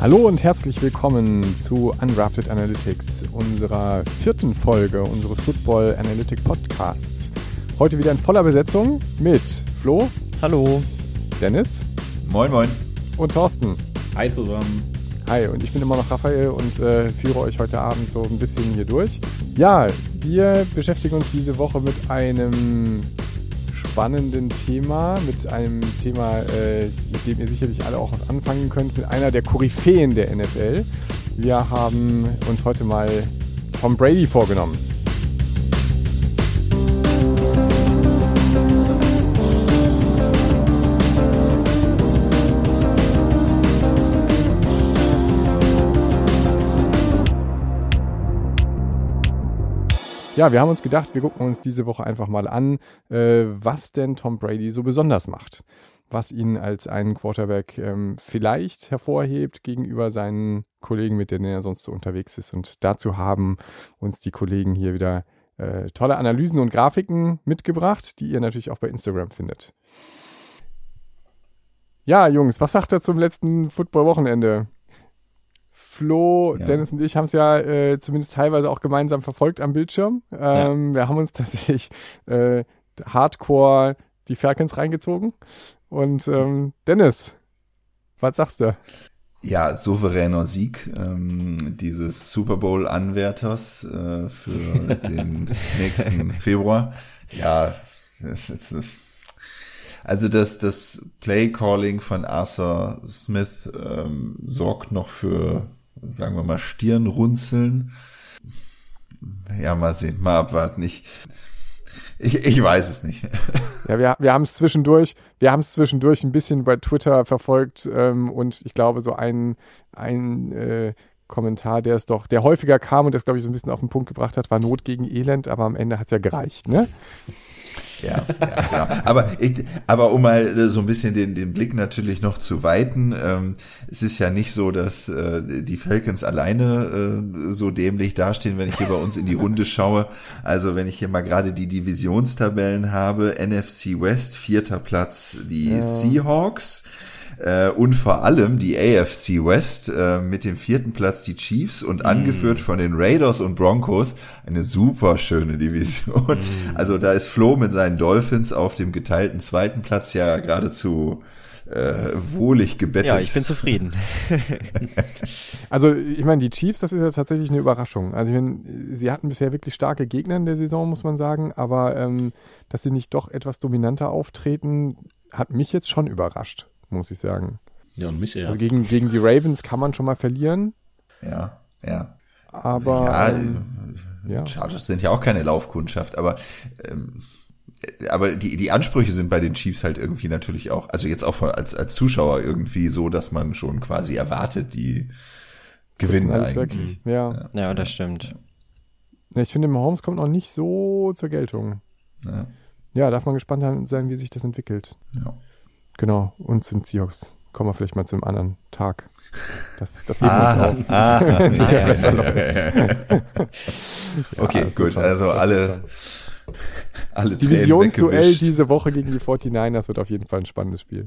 Hallo und herzlich willkommen zu Undrafted Analytics, unserer vierten Folge unseres Football Analytic Podcasts. Heute wieder in voller Besetzung mit Flo. Hallo. Dennis. Moin, moin. Und Thorsten. Hi zusammen. Hi, und ich bin immer noch Raphael und äh, führe euch heute Abend so ein bisschen hier durch. Ja, wir beschäftigen uns diese Woche mit einem spannenden Thema, mit einem Thema, äh, mit dem ihr sicherlich alle auch was anfangen könnt, mit einer der Koryphäen der NFL. Wir haben uns heute mal Tom Brady vorgenommen. Ja, wir haben uns gedacht, wir gucken uns diese Woche einfach mal an, äh, was denn Tom Brady so besonders macht. Was ihn als einen Quarterback ähm, vielleicht hervorhebt gegenüber seinen Kollegen, mit denen er sonst so unterwegs ist. Und dazu haben uns die Kollegen hier wieder äh, tolle Analysen und Grafiken mitgebracht, die ihr natürlich auch bei Instagram findet. Ja, Jungs, was sagt er zum letzten Football-Wochenende? Flo, ja. Dennis und ich haben es ja äh, zumindest teilweise auch gemeinsam verfolgt am Bildschirm. Ähm, ja. Wir haben uns tatsächlich äh, hardcore die Falcons reingezogen. Und ähm, Dennis, was sagst du? Ja, souveräner Sieg ähm, dieses Super Bowl-Anwärters äh, für den nächsten Februar. Ja, also das, das Play-Calling von Arthur Smith ähm, sorgt noch für sagen wir mal, Stirnrunzeln. Ja, mal sehen, mal abwarten. Ich, ich, ich weiß es nicht. Ja, wir, wir haben es zwischendurch, wir haben es zwischendurch ein bisschen bei Twitter verfolgt ähm, und ich glaube, so ein, ein äh, Kommentar, der es doch, der häufiger kam und das, glaube ich, so ein bisschen auf den Punkt gebracht hat, war Not gegen Elend, aber am Ende hat es ja gereicht, ne? Ja, ja genau. Aber, ich, aber um mal äh, so ein bisschen den, den Blick natürlich noch zu weiten, ähm, es ist ja nicht so, dass äh, die Falcons alleine äh, so dämlich dastehen, wenn ich hier bei uns in die Runde schaue. Also wenn ich hier mal gerade die Divisionstabellen habe, NFC West, vierter Platz, die ja. Seahawks äh, und vor allem die AFC West äh, mit dem vierten Platz die Chiefs und mm. angeführt von den Raiders und Broncos. Eine super schöne Division. Mm. Also da ist Flo mit seinen Dolphins auf dem geteilten zweiten Platz ja geradezu äh, wohlig gebettet. Ja, ich bin zufrieden. also ich meine, die Chiefs, das ist ja tatsächlich eine Überraschung. Also ich meine, sie hatten bisher wirklich starke Gegner in der Saison, muss man sagen, aber ähm, dass sie nicht doch etwas dominanter auftreten, hat mich jetzt schon überrascht muss ich sagen. Ja, und mich erst. Also gegen, gegen die Ravens kann man schon mal verlieren. Ja, ja. Aber. Ja, ähm, ja. Chargers sind ja auch keine Laufkundschaft, aber. Ähm, aber die, die Ansprüche sind bei den Chiefs halt irgendwie natürlich auch, also jetzt auch von, als, als Zuschauer irgendwie so, dass man schon quasi erwartet, die gewinnen eigentlich. Ja. ja. ja, das stimmt. Ja, ich finde, Mahomes kommt noch nicht so zur Geltung. Ja. ja, darf man gespannt sein, wie sich das entwickelt. Ja. Genau, und sind Seahawks. Kommen wir vielleicht mal zu einem anderen Tag. Das, das heben ah, wir uns auf. Ah, sich ja, okay, ja, gut. Also alle, alle Divisionsduell diese Woche gegen die 49ers wird auf jeden Fall ein spannendes Spiel.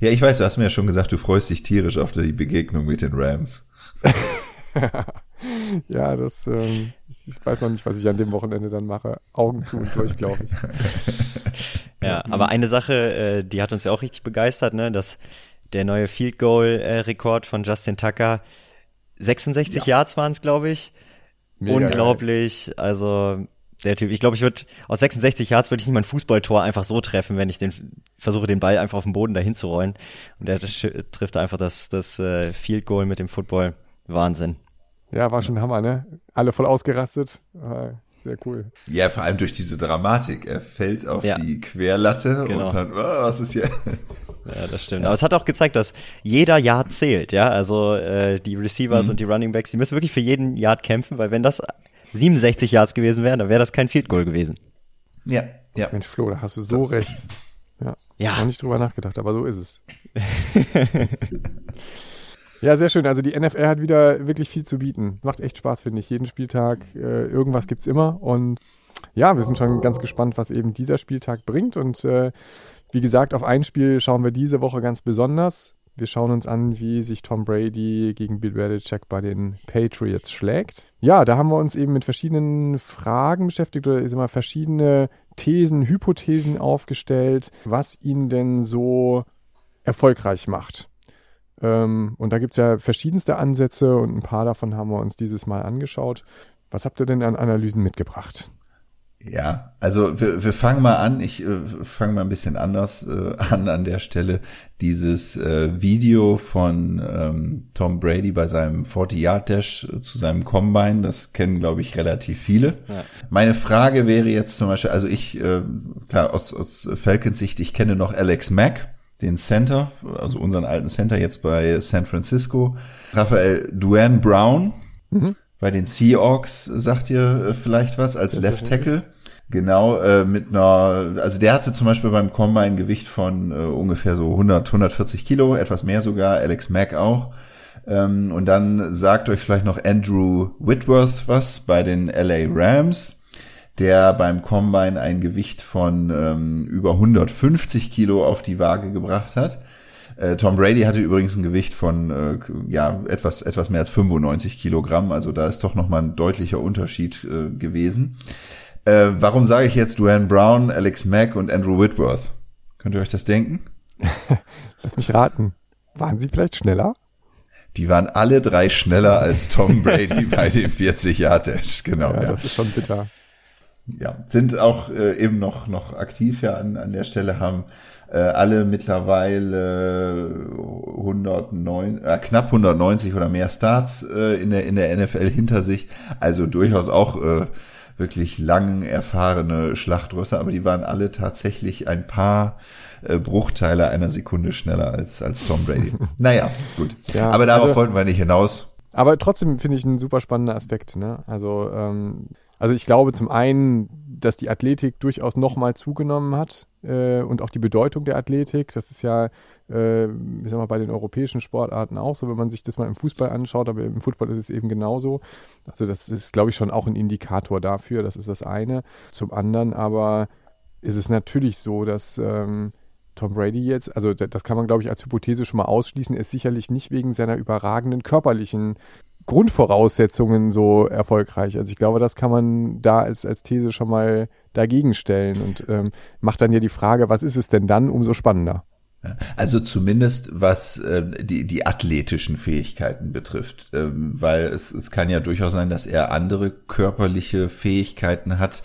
Ja, ich weiß, du hast mir ja schon gesagt, du freust dich tierisch auf die Begegnung mit den Rams. ja, das, ähm, ich weiß noch nicht, was ich an dem Wochenende dann mache. Augen zu und durch, glaube ich. Ja, aber eine Sache, äh, die hat uns ja auch richtig begeistert, ne, dass der neue Field Goal äh, Rekord von Justin Tucker 66 ja. Yards waren es, glaube ich. Mega Unglaublich. Geil. Also der Typ, ich glaube, ich würde aus 66 Yards würde ich nicht mein Fußballtor einfach so treffen, wenn ich den versuche, den Ball einfach auf den Boden dahin zu rollen. Und der trifft einfach das, das äh, Field Goal mit dem Football. Wahnsinn. Ja, war schon Hammer, ne? Alle voll ausgerastet. Sehr cool. Ja, vor allem durch diese Dramatik. Er fällt auf ja. die Querlatte genau. und dann, oh, was ist jetzt? Ja, das stimmt. Ja. Aber es hat auch gezeigt, dass jeder Yard zählt, ja. Also äh, die Receivers mhm. und die Running Backs, die müssen wirklich für jeden Yard kämpfen, weil wenn das 67 Yards gewesen wären, dann wäre das kein Field Goal gewesen. Ja, ja. Mensch, Flo, da hast du so das recht. Ja. ja. Noch nicht drüber nachgedacht, aber so ist es. Ja, sehr schön. Also die NFL hat wieder wirklich viel zu bieten. Macht echt Spaß, finde ich. Jeden Spieltag, äh, irgendwas gibt's immer. Und ja, wir sind schon ganz gespannt, was eben dieser Spieltag bringt. Und äh, wie gesagt, auf ein Spiel schauen wir diese Woche ganz besonders. Wir schauen uns an, wie sich Tom Brady gegen Bill Belichick bei den Patriots schlägt. Ja, da haben wir uns eben mit verschiedenen Fragen beschäftigt oder ist immer verschiedene Thesen, Hypothesen aufgestellt, was ihn denn so erfolgreich macht. Ähm, und da gibt es ja verschiedenste Ansätze und ein paar davon haben wir uns dieses Mal angeschaut. Was habt ihr denn an Analysen mitgebracht? Ja, also wir, wir fangen mal an. Ich äh, fange mal ein bisschen anders äh, an an der Stelle. Dieses äh, Video von ähm, Tom Brady bei seinem 40-Yard-Dash äh, zu seinem Combine, das kennen, glaube ich, relativ viele. Ja. Meine Frage wäre jetzt zum Beispiel, also ich, äh, klar, aus, aus Falcons Sicht, ich kenne noch Alex Mack, den Center, also unseren alten Center jetzt bei San Francisco. Raphael Duane Brown. Mhm bei den Seahawks, sagt ihr äh, vielleicht was, als Left Tackle. Genau, äh, mit einer, also der hatte zum Beispiel beim Combine ein Gewicht von äh, ungefähr so 100, 140 Kilo, etwas mehr sogar, Alex Mack auch. Ähm, und dann sagt euch vielleicht noch Andrew Whitworth was bei den LA Rams, der beim Combine ein Gewicht von ähm, über 150 Kilo auf die Waage gebracht hat. Äh, Tom Brady hatte übrigens ein Gewicht von äh, ja etwas etwas mehr als 95 Kilogramm, also da ist doch noch mal ein deutlicher Unterschied äh, gewesen. Äh, warum sage ich jetzt Duane Brown, Alex Mack und Andrew Whitworth? Könnt ihr euch das denken? Lass mich raten. Waren sie vielleicht schneller? Die waren alle drei schneller als Tom Brady bei dem 40 Yard Dash. Genau. Ja, ja, das ist schon bitter. Ja, sind auch äh, eben noch noch aktiv ja an an der Stelle haben äh, alle mittlerweile 109, äh, knapp 190 oder mehr Starts äh, in der in der NFL hinter sich. Also durchaus auch äh, wirklich lang erfahrene Schlachtrösser, aber die waren alle tatsächlich ein paar äh, Bruchteile einer Sekunde schneller als als Tom Brady. naja, gut. Ja, aber darauf also, wollten wir nicht hinaus. Aber trotzdem finde ich ein super spannender Aspekt. Ne? Also ähm, also ich glaube zum einen, dass die Athletik durchaus nochmal zugenommen hat äh, und auch die Bedeutung der Athletik. Das ist ja, äh, ich sag mal, bei den europäischen Sportarten auch so, wenn man sich das mal im Fußball anschaut, aber im Football ist es eben genauso. Also das ist, glaube ich, schon auch ein Indikator dafür. Das ist das eine. Zum anderen aber ist es natürlich so, dass ähm, Tom Brady jetzt, also das kann man, glaube ich, als Hypothese schon mal ausschließen, ist sicherlich nicht wegen seiner überragenden körperlichen Grundvoraussetzungen so erfolgreich. Also ich glaube, das kann man da als, als These schon mal dagegen stellen und ähm, macht dann ja die Frage, was ist es denn dann, umso spannender. Also zumindest was äh, die, die athletischen Fähigkeiten betrifft, ähm, weil es, es kann ja durchaus sein, dass er andere körperliche Fähigkeiten hat,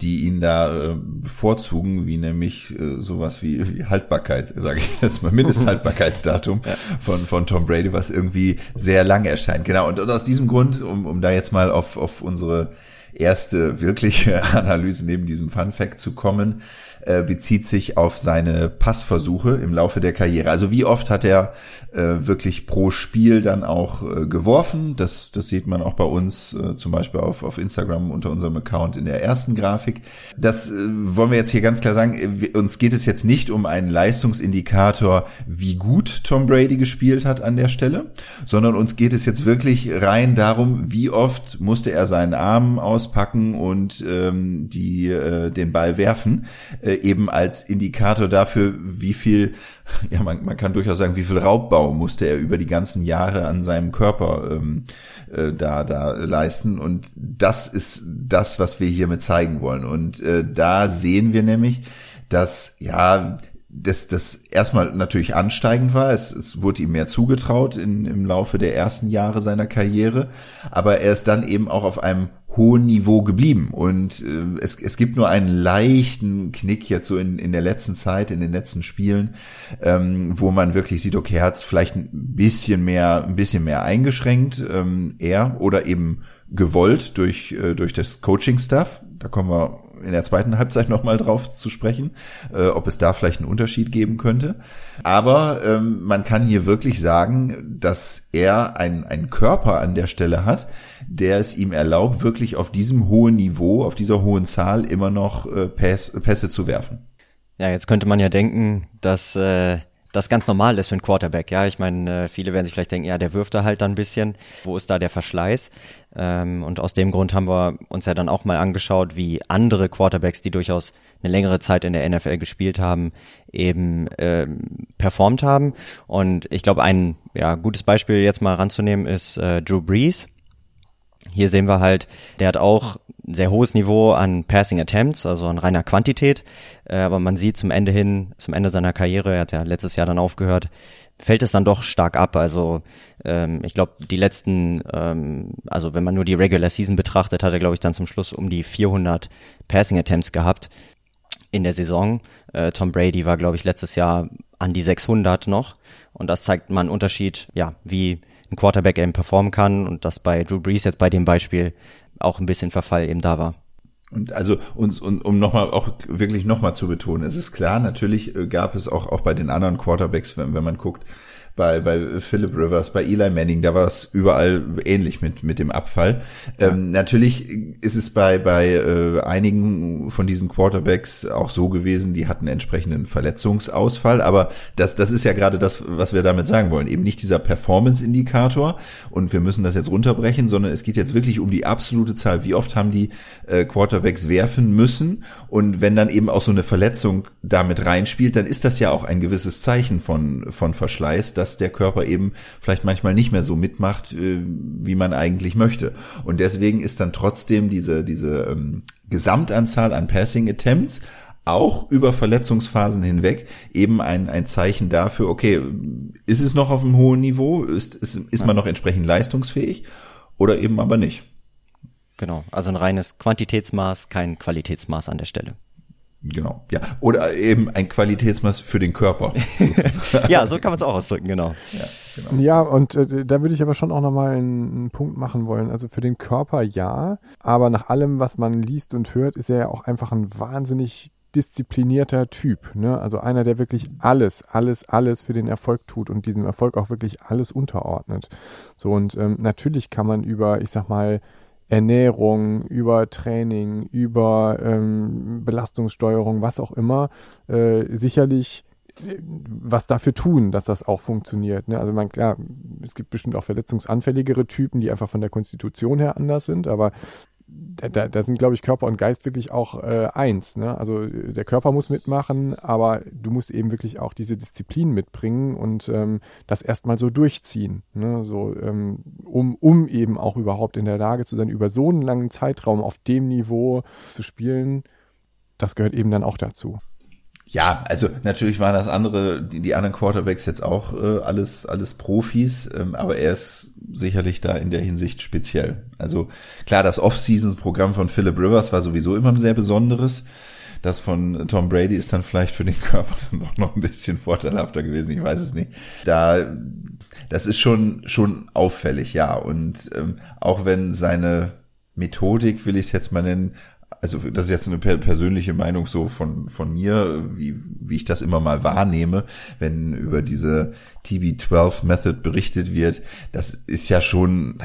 die ihn da äh, bevorzugen, wie nämlich äh, sowas wie, wie Haltbarkeit, sage ich jetzt mal, Mindesthaltbarkeitsdatum ja. von, von Tom Brady, was irgendwie sehr lang erscheint. Genau, und, und aus diesem Grund, um, um da jetzt mal auf, auf unsere erste wirkliche Analyse neben diesem Fun Fact zu kommen, äh, bezieht sich auf seine Passversuche im Laufe der Karriere. Also wie oft hat er äh, wirklich pro Spiel dann auch äh, geworfen? Das, das sieht man auch bei uns äh, zum Beispiel auf, auf Instagram unter unserem Account in der ersten Grafik. Das äh, wollen wir jetzt hier ganz klar sagen. Uns geht es jetzt nicht um einen Leistungsindikator, wie gut Tom Brady gespielt hat an der Stelle, sondern uns geht es jetzt wirklich rein darum, wie oft musste er seinen Arm auspacken und ähm, die äh, den Ball werfen. Äh, eben als Indikator dafür, wie viel, ja, man, man kann durchaus sagen, wie viel Raubbau musste er über die ganzen Jahre an seinem Körper ähm, äh, da, da leisten. Und das ist das, was wir hiermit zeigen wollen. Und äh, da sehen wir nämlich, dass, ja, das, das erstmal natürlich ansteigend war. Es, es wurde ihm mehr zugetraut in, im Laufe der ersten Jahre seiner Karriere. Aber er ist dann eben auch auf einem hohen Niveau geblieben. Und äh, es, es gibt nur einen leichten Knick jetzt so in, in der letzten Zeit, in den letzten Spielen, ähm, wo man wirklich sieht, okay, hat es vielleicht ein bisschen mehr, ein bisschen mehr eingeschränkt, ähm, er oder eben gewollt durch, äh, durch das Coaching-Staff. Da kommen wir in der zweiten Halbzeit nochmal drauf zu sprechen, äh, ob es da vielleicht einen Unterschied geben könnte. Aber ähm, man kann hier wirklich sagen, dass er einen Körper an der Stelle hat, der es ihm erlaubt, wirklich auf diesem hohen Niveau, auf dieser hohen Zahl immer noch äh, Päs Pässe zu werfen. Ja, jetzt könnte man ja denken, dass äh, das ganz normal ist für einen Quarterback. Ja, ich meine, äh, viele werden sich vielleicht denken, ja, der wirft da halt dann ein bisschen. Wo ist da der Verschleiß? Ähm, und aus dem Grund haben wir uns ja dann auch mal angeschaut, wie andere Quarterbacks, die durchaus eine längere Zeit in der NFL gespielt haben, eben ähm, performt haben. Und ich glaube, ein ja, gutes Beispiel jetzt mal ranzunehmen ist äh, Drew Brees. Hier sehen wir halt, der hat auch sehr hohes Niveau an Passing Attempts, also an reiner Quantität. Äh, aber man sieht zum Ende hin, zum Ende seiner Karriere, er hat ja letztes Jahr dann aufgehört, fällt es dann doch stark ab. Also ähm, ich glaube, die letzten, ähm, also wenn man nur die Regular Season betrachtet, hat er, glaube ich, dann zum Schluss um die 400 Passing Attempts gehabt in der Saison. Äh, Tom Brady war, glaube ich, letztes Jahr an die 600 noch. Und das zeigt mal einen Unterschied, ja, wie ein Quarterback eben performen kann und dass bei Drew Brees jetzt bei dem Beispiel auch ein bisschen Verfall eben da war. Und also uns und um nochmal auch wirklich nochmal zu betonen, es ist klar, natürlich äh, gab es auch auch bei den anderen Quarterbacks, wenn, wenn man guckt, bei, bei Philip Rivers, bei Eli Manning, da war es überall ähnlich mit, mit dem Abfall. Ja. Ähm, natürlich ist es bei, bei äh, einigen von diesen Quarterbacks auch so gewesen, die hatten entsprechenden Verletzungsausfall, aber das, das ist ja gerade das, was wir damit sagen wollen. Eben nicht dieser Performance-Indikator und wir müssen das jetzt runterbrechen, sondern es geht jetzt wirklich um die absolute Zahl. Wie oft haben die äh, Quarterbacks werfen müssen? Und wenn dann eben auch so eine Verletzung damit reinspielt, dann ist das ja auch ein gewisses Zeichen von, von Verschleiß, dass der Körper eben vielleicht manchmal nicht mehr so mitmacht, äh, wie man eigentlich möchte. Und deswegen ist dann trotzdem diese, diese ähm, Gesamtanzahl an Passing Attempts auch über Verletzungsphasen hinweg eben ein, ein Zeichen dafür, okay, ist es noch auf einem hohen Niveau? Ist, ist, ist man noch entsprechend leistungsfähig oder eben aber nicht? Genau, also ein reines Quantitätsmaß, kein Qualitätsmaß an der Stelle. Genau, ja. Oder eben ein Qualitätsmaß für den Körper. ja, so kann man es auch ausdrücken, genau. Ja, genau. ja und äh, da würde ich aber schon auch nochmal einen, einen Punkt machen wollen. Also für den Körper ja, aber nach allem, was man liest und hört, ist er ja auch einfach ein wahnsinnig disziplinierter Typ. Ne? Also einer, der wirklich alles, alles, alles für den Erfolg tut und diesem Erfolg auch wirklich alles unterordnet. So und ähm, natürlich kann man über, ich sag mal, Ernährung, über Training, über ähm, Belastungssteuerung, was auch immer, äh, sicherlich äh, was dafür tun, dass das auch funktioniert. Ne? Also man, klar, es gibt bestimmt auch verletzungsanfälligere Typen, die einfach von der Konstitution her anders sind, aber da, da sind, glaube ich, Körper und Geist wirklich auch äh, eins. Ne? Also der Körper muss mitmachen, aber du musst eben wirklich auch diese Disziplin mitbringen und ähm, das erstmal so durchziehen. Ne? So, ähm, um, um eben auch überhaupt in der Lage zu sein, über so einen langen Zeitraum auf dem Niveau zu spielen, das gehört eben dann auch dazu. Ja, also natürlich waren das andere, die, die anderen Quarterbacks jetzt auch äh, alles, alles Profis, ähm, aber er ist sicherlich da in der Hinsicht speziell. Also klar, das Off-Season-Programm von Philip Rivers war sowieso immer ein sehr besonderes. Das von Tom Brady ist dann vielleicht für den Körper dann doch noch ein bisschen vorteilhafter gewesen, ich weiß es nicht. Da, das ist schon, schon auffällig, ja. Und ähm, auch wenn seine Methodik, will ich es jetzt mal nennen, also das ist jetzt eine persönliche Meinung so von, von mir, wie, wie ich das immer mal wahrnehme, wenn über diese TB12 Method berichtet wird, das ist ja schon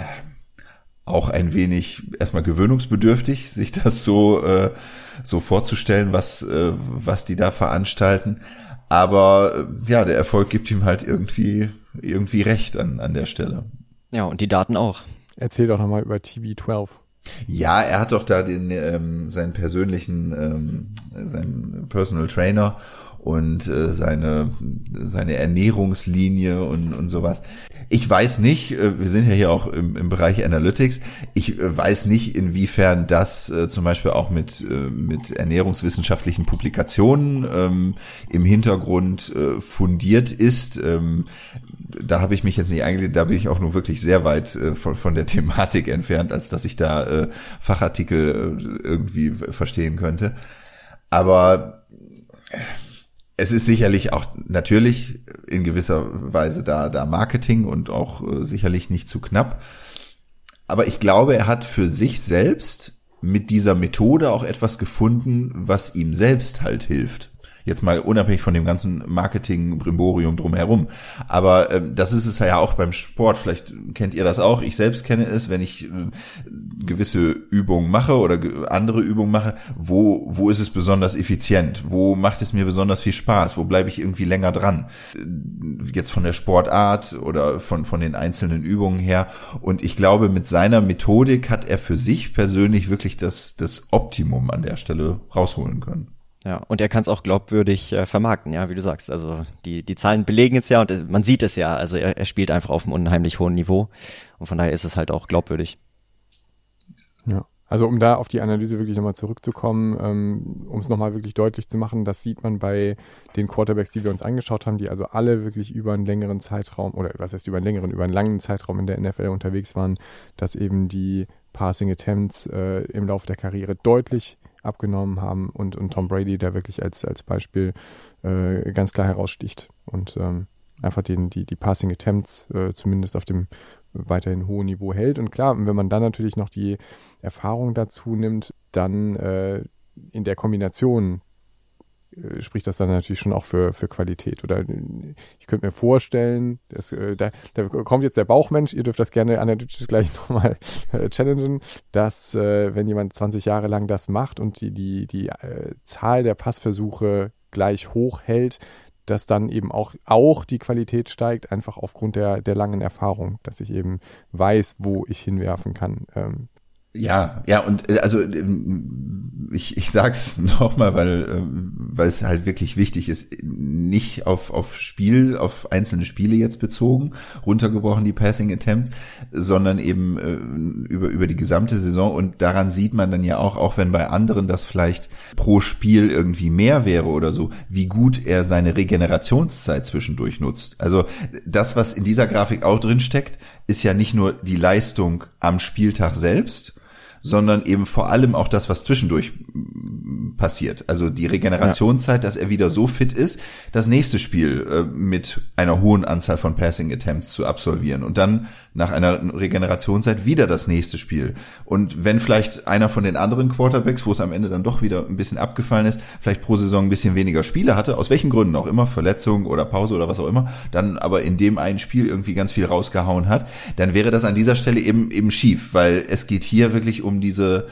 auch ein wenig erstmal gewöhnungsbedürftig, sich das so, äh, so vorzustellen, was, äh, was die da veranstalten. Aber äh, ja, der Erfolg gibt ihm halt irgendwie, irgendwie recht an, an der Stelle. Ja, und die Daten auch. Erzähl doch nochmal über TB12. Ja, er hat doch da den ähm, seinen persönlichen ähm, seinen Personal Trainer und äh, seine seine Ernährungslinie und und sowas. Ich weiß nicht, äh, wir sind ja hier auch im, im Bereich Analytics. Ich äh, weiß nicht, inwiefern das äh, zum Beispiel auch mit äh, mit ernährungswissenschaftlichen Publikationen ähm, im Hintergrund äh, fundiert ist. Ähm, da habe ich mich jetzt nicht eigentlich, da bin ich auch nur wirklich sehr weit äh, von, von der Thematik entfernt, als dass ich da äh, Fachartikel äh, irgendwie verstehen könnte. Aber es ist sicherlich auch natürlich in gewisser Weise da, da Marketing und auch äh, sicherlich nicht zu knapp. Aber ich glaube, er hat für sich selbst mit dieser Methode auch etwas gefunden, was ihm selbst halt hilft. Jetzt mal unabhängig von dem ganzen Marketing-Brimborium drumherum. Aber ähm, das ist es ja auch beim Sport. Vielleicht kennt ihr das auch. Ich selbst kenne es, wenn ich äh, gewisse Übungen mache oder andere Übungen mache. Wo, wo ist es besonders effizient? Wo macht es mir besonders viel Spaß? Wo bleibe ich irgendwie länger dran? Jetzt von der Sportart oder von, von den einzelnen Übungen her. Und ich glaube, mit seiner Methodik hat er für sich persönlich wirklich das, das Optimum an der Stelle rausholen können. Ja, und er kann es auch glaubwürdig äh, vermarkten, ja, wie du sagst. Also die, die Zahlen belegen es ja und es, man sieht es ja. Also er, er spielt einfach auf einem unheimlich hohen Niveau und von daher ist es halt auch glaubwürdig. Ja. Also um da auf die Analyse wirklich nochmal zurückzukommen, ähm, um es nochmal wirklich deutlich zu machen, das sieht man bei den Quarterbacks, die wir uns angeschaut haben, die also alle wirklich über einen längeren Zeitraum, oder was heißt über einen längeren, über einen langen Zeitraum in der NFL unterwegs waren, dass eben die Passing Attempts äh, im Laufe der Karriere deutlich abgenommen haben und, und Tom Brady, der wirklich als, als Beispiel äh, ganz klar heraussticht und ähm, einfach den, die, die Passing Attempts äh, zumindest auf dem weiterhin hohen Niveau hält. Und klar, wenn man dann natürlich noch die Erfahrung dazu nimmt, dann äh, in der Kombination spricht das dann natürlich schon auch für, für Qualität. Oder ich könnte mir vorstellen, dass, äh, da, da kommt jetzt der Bauchmensch, ihr dürft das gerne analytisch gleich nochmal äh, challengen, dass äh, wenn jemand 20 Jahre lang das macht und die, die, die äh, Zahl der Passversuche gleich hoch hält, dass dann eben auch, auch die Qualität steigt, einfach aufgrund der, der langen Erfahrung, dass ich eben weiß, wo ich hinwerfen kann. Ähm, ja, ja, und äh, also ähm, ich, ich sag's nochmal, weil, ähm, weil es halt wirklich wichtig ist, nicht auf, auf Spiel, auf einzelne Spiele jetzt bezogen, runtergebrochen die Passing Attempts, sondern eben äh, über, über die gesamte Saison und daran sieht man dann ja auch, auch wenn bei anderen das vielleicht pro Spiel irgendwie mehr wäre oder so, wie gut er seine Regenerationszeit zwischendurch nutzt. Also das, was in dieser Grafik auch drin steckt, ist ja nicht nur die Leistung am Spieltag selbst, sondern eben vor allem auch das, was zwischendurch mm, passiert. Also die Regenerationszeit, dass er wieder so fit ist, das nächste Spiel äh, mit einer hohen Anzahl von Passing Attempts zu absolvieren und dann nach einer Regenerationszeit wieder das nächste Spiel. Und wenn vielleicht einer von den anderen Quarterbacks, wo es am Ende dann doch wieder ein bisschen abgefallen ist, vielleicht pro Saison ein bisschen weniger Spiele hatte, aus welchen Gründen auch immer, Verletzung oder Pause oder was auch immer, dann aber in dem einen Spiel irgendwie ganz viel rausgehauen hat, dann wäre das an dieser Stelle eben eben schief, weil es geht hier wirklich um diese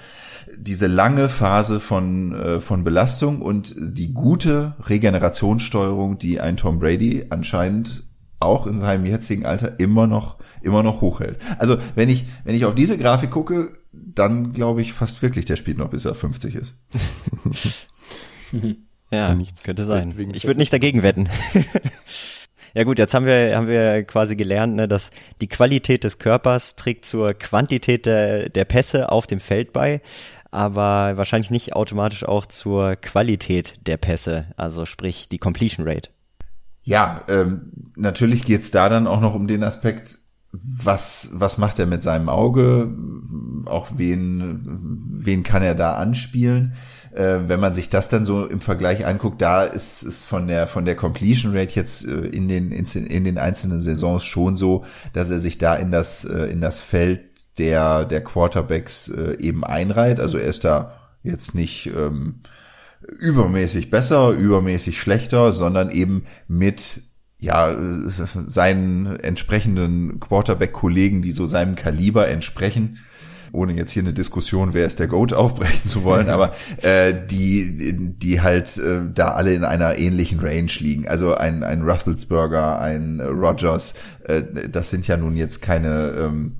diese lange Phase von, äh, von Belastung und die gute Regenerationssteuerung, die ein Tom Brady anscheinend auch in seinem jetzigen Alter immer noch immer noch hochhält. Also wenn ich, wenn ich auf diese Grafik gucke, dann glaube ich fast wirklich, der spielt noch bis er 50 ist. ja, nichts könnte sein. Ich würde nicht dagegen wetten. Ja gut, jetzt haben wir, haben wir quasi gelernt, ne, dass die Qualität des Körpers trägt zur Quantität der, der Pässe auf dem Feld bei, aber wahrscheinlich nicht automatisch auch zur Qualität der Pässe, also sprich die Completion Rate. Ja, ähm, natürlich geht's da dann auch noch um den Aspekt, was, was macht er mit seinem Auge? Auch wen, wen kann er da anspielen? Äh, wenn man sich das dann so im Vergleich anguckt, da ist es von der, von der Completion Rate jetzt äh, in den, in den einzelnen Saisons schon so, dass er sich da in das, äh, in das Feld der, der Quarterbacks äh, eben einreiht. Also er ist da jetzt nicht, ähm, übermäßig besser, übermäßig schlechter, sondern eben mit ja, seinen entsprechenden Quarterback-Kollegen, die so seinem Kaliber entsprechen, ohne jetzt hier eine Diskussion, wer ist der Goat aufbrechen zu wollen, aber äh, die, die halt äh, da alle in einer ähnlichen Range liegen. Also ein, ein Rufflesburger, ein Rogers, äh, das sind ja nun jetzt keine ähm,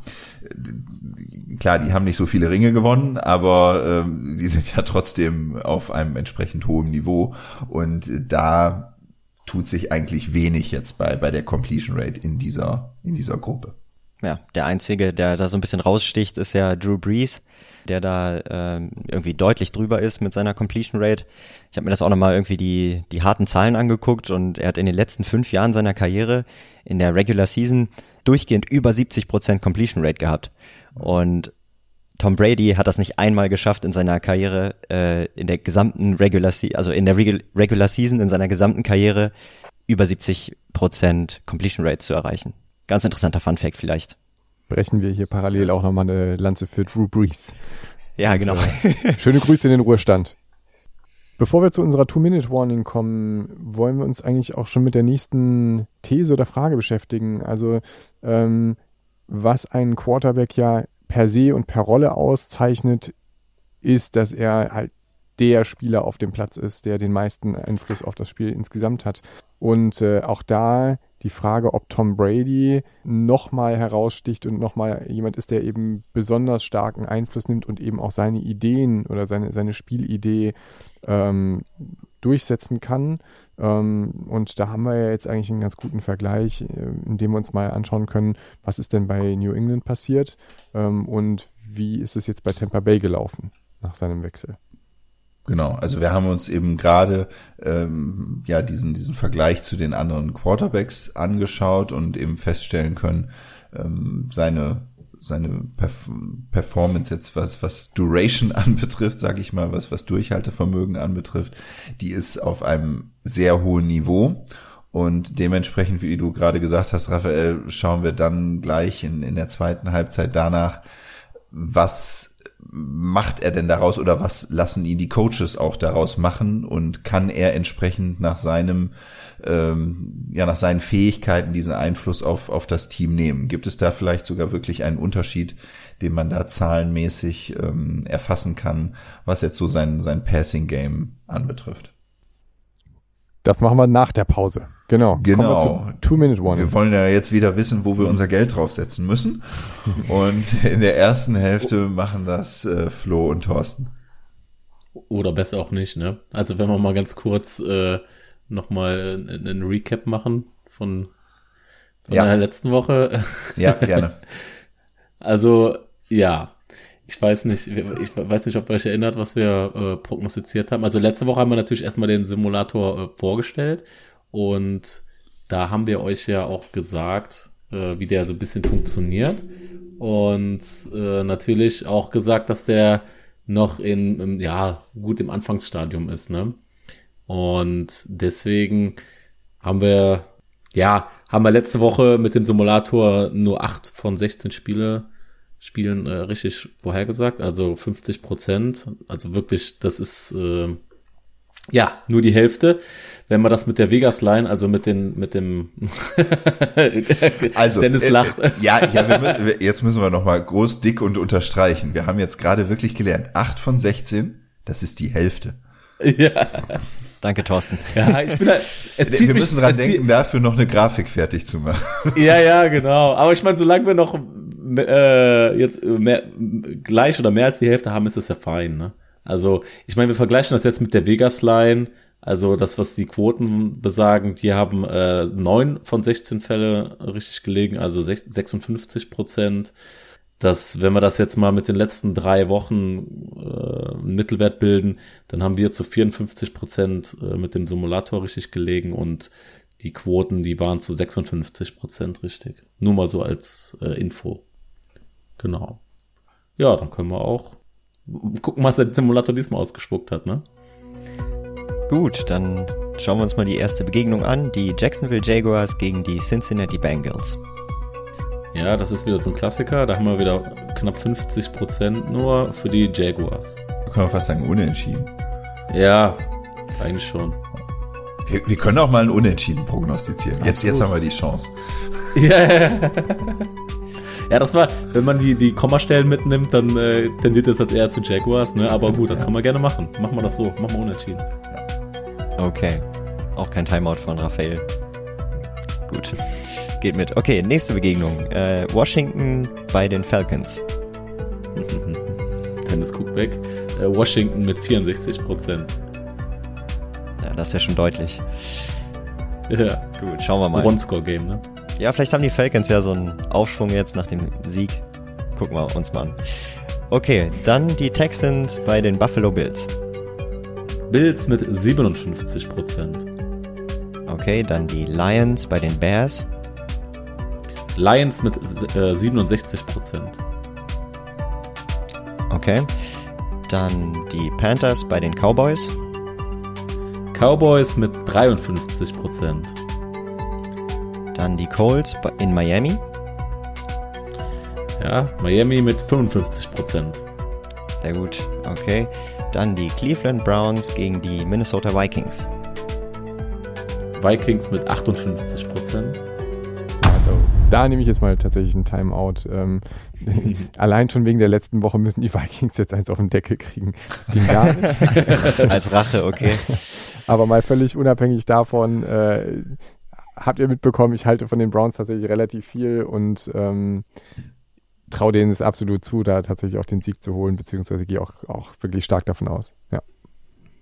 klar, die haben nicht so viele Ringe gewonnen, aber ähm, die sind ja trotzdem auf einem entsprechend hohen Niveau und da tut sich eigentlich wenig jetzt bei, bei der Completion Rate in dieser, in dieser Gruppe. Ja, der einzige, der da so ein bisschen raussticht, ist ja Drew Brees, der da ähm, irgendwie deutlich drüber ist mit seiner Completion Rate. Ich habe mir das auch nochmal irgendwie die, die harten Zahlen angeguckt und er hat in den letzten fünf Jahren seiner Karriere in der Regular Season durchgehend über 70 Prozent Completion Rate gehabt. Und Tom Brady hat das nicht einmal geschafft in seiner Karriere, äh, in der gesamten Regular Season, also in der Regular Season, in seiner gesamten Karriere über 70 Prozent Completion Rate zu erreichen. Ganz interessanter Fun Fact vielleicht. Brechen wir hier parallel auch nochmal eine Lanze für Drew Brees. Ja, genau. Und, äh, schöne Grüße in den Ruhestand. Bevor wir zu unserer Two-Minute-Warning kommen, wollen wir uns eigentlich auch schon mit der nächsten These oder Frage beschäftigen. Also, ähm, was einen Quarterback ja per se und per Rolle auszeichnet, ist, dass er halt der Spieler auf dem Platz ist, der den meisten Einfluss auf das Spiel insgesamt hat. Und äh, auch da die Frage, ob Tom Brady nochmal heraussticht und nochmal jemand ist, der eben besonders starken Einfluss nimmt und eben auch seine Ideen oder seine, seine Spielidee ähm, durchsetzen kann. Ähm, und da haben wir ja jetzt eigentlich einen ganz guten Vergleich, äh, indem wir uns mal anschauen können, was ist denn bei New England passiert ähm, und wie ist es jetzt bei Tampa Bay gelaufen nach seinem Wechsel. Genau, also wir haben uns eben gerade ähm, ja diesen diesen Vergleich zu den anderen Quarterbacks angeschaut und eben feststellen können, ähm, seine seine Perf Performance jetzt was was Duration anbetrifft, sage ich mal, was was Durchhaltevermögen anbetrifft, die ist auf einem sehr hohen Niveau. Und dementsprechend, wie du gerade gesagt hast, Raphael, schauen wir dann gleich in in der zweiten Halbzeit danach, was macht er denn daraus oder was lassen ihn die Coaches auch daraus machen und kann er entsprechend nach seinem ähm, ja nach seinen Fähigkeiten diesen Einfluss auf auf das Team nehmen? Gibt es da vielleicht sogar wirklich einen Unterschied, den man da zahlenmäßig ähm, erfassen kann, was jetzt so sein sein Passing Game anbetrifft? Das machen wir nach der Pause. Genau. Genau. Two-Minute-One. Wir wollen ja jetzt wieder wissen, wo wir unser Geld draufsetzen müssen. Und in der ersten Hälfte machen das äh, Flo und Thorsten. Oder besser auch nicht, ne? Also wenn wir mal ganz kurz äh, nochmal einen Recap machen von, von Ja. der letzten Woche. Ja, gerne. Also, ja. Ich weiß nicht, ich weiß nicht, ob ihr euch erinnert, was wir äh, prognostiziert haben. Also letzte Woche haben wir natürlich erstmal den Simulator äh, vorgestellt und da haben wir euch ja auch gesagt, äh, wie der so ein bisschen funktioniert und äh, natürlich auch gesagt, dass der noch in, im, ja, gut im Anfangsstadium ist, ne? Und deswegen haben wir, ja, haben wir letzte Woche mit dem Simulator nur acht von 16 Spiele Spielen äh, richtig vorhergesagt, also 50 Prozent. Also wirklich, das ist äh, ja nur die Hälfte. Wenn man das mit der Vegas Line, also mit den mit dem Also, Dennis äh, lacht. äh, ja, ja wir müssen, wir- jetzt müssen wir nochmal groß, dick und unterstreichen. Wir haben jetzt gerade wirklich gelernt, acht von 16, das ist die Hälfte. ja, Danke, Thorsten. ja, ich bin da, es zieht Wir mich- müssen dran denken, dafür noch eine Grafik fertig zu machen. Ja, ja, genau. Aber ich meine, solange wir noch äh, jetzt mehr, gleich oder mehr als die Hälfte haben, ist das ja fein. Ne? Also ich meine, wir vergleichen das jetzt mit der Vegas Line. Also das, was die Quoten besagen, die haben äh, 9 von 16 Fälle richtig gelegen, also sech- 56 Prozent. Das, wenn wir das jetzt mal mit den letzten drei Wochen äh, Mittelwert bilden, dann haben wir zu 54 Prozent äh, mit dem Simulator richtig gelegen und die Quoten, die waren zu 56 Prozent richtig. Nur mal so als äh, Info. Genau. Ja, dann können wir auch gucken, was der Simulator diesmal ausgespuckt hat, ne? Gut, dann schauen wir uns mal die erste Begegnung an. Die Jacksonville Jaguars gegen die Cincinnati Bengals. Ja, das ist wieder so ein Klassiker. Da haben wir wieder knapp 50 Prozent nur für die Jaguars. Da können wir fast sagen, unentschieden. Ja, eigentlich schon. Wir, wir können auch mal ein Unentschieden prognostizieren. Jetzt, jetzt haben wir die Chance. Ja, ja, das war, wenn man die, die Kommastellen mitnimmt, dann äh, tendiert das halt eher zu Jaguars, ne? Aber gut, das kann man gerne machen. Machen wir das so, machen wir unentschieden. Okay. Auch kein Timeout von Raphael. Gut. Geht mit. Okay, nächste Begegnung. Äh, Washington bei den Falcons. Dennis guckt weg. Äh, Washington mit 64 Prozent. Ja, das ist ja schon deutlich. Ja, Gut, schauen wir mal. One-Score-Game, ne? Ja, vielleicht haben die Falcons ja so einen Aufschwung jetzt nach dem Sieg. Gucken wir uns mal an. Okay, dann die Texans bei den Buffalo Bills. Bills mit 57 Prozent. Okay, dann die Lions bei den Bears. Lions mit äh, 67 Prozent. Okay. Dann die Panthers bei den Cowboys. Cowboys mit 53 Prozent. Dann die Colts in Miami. Ja, Miami mit 55 Prozent. Sehr gut. Okay. Dann die Cleveland Browns gegen die Minnesota Vikings. Vikings mit 58 Prozent. Also, da nehme ich jetzt mal tatsächlich ein Timeout. Ähm, allein schon wegen der letzten Woche müssen die Vikings jetzt eins auf den Deckel kriegen. Das ging gar nicht. Als Rache, okay. Aber mal völlig unabhängig davon, äh, habt ihr mitbekommen, ich halte von den Browns tatsächlich relativ viel und ähm, traue denen es absolut zu, da tatsächlich auch den Sieg zu holen, beziehungsweise gehe auch, auch wirklich stark davon aus. Ja.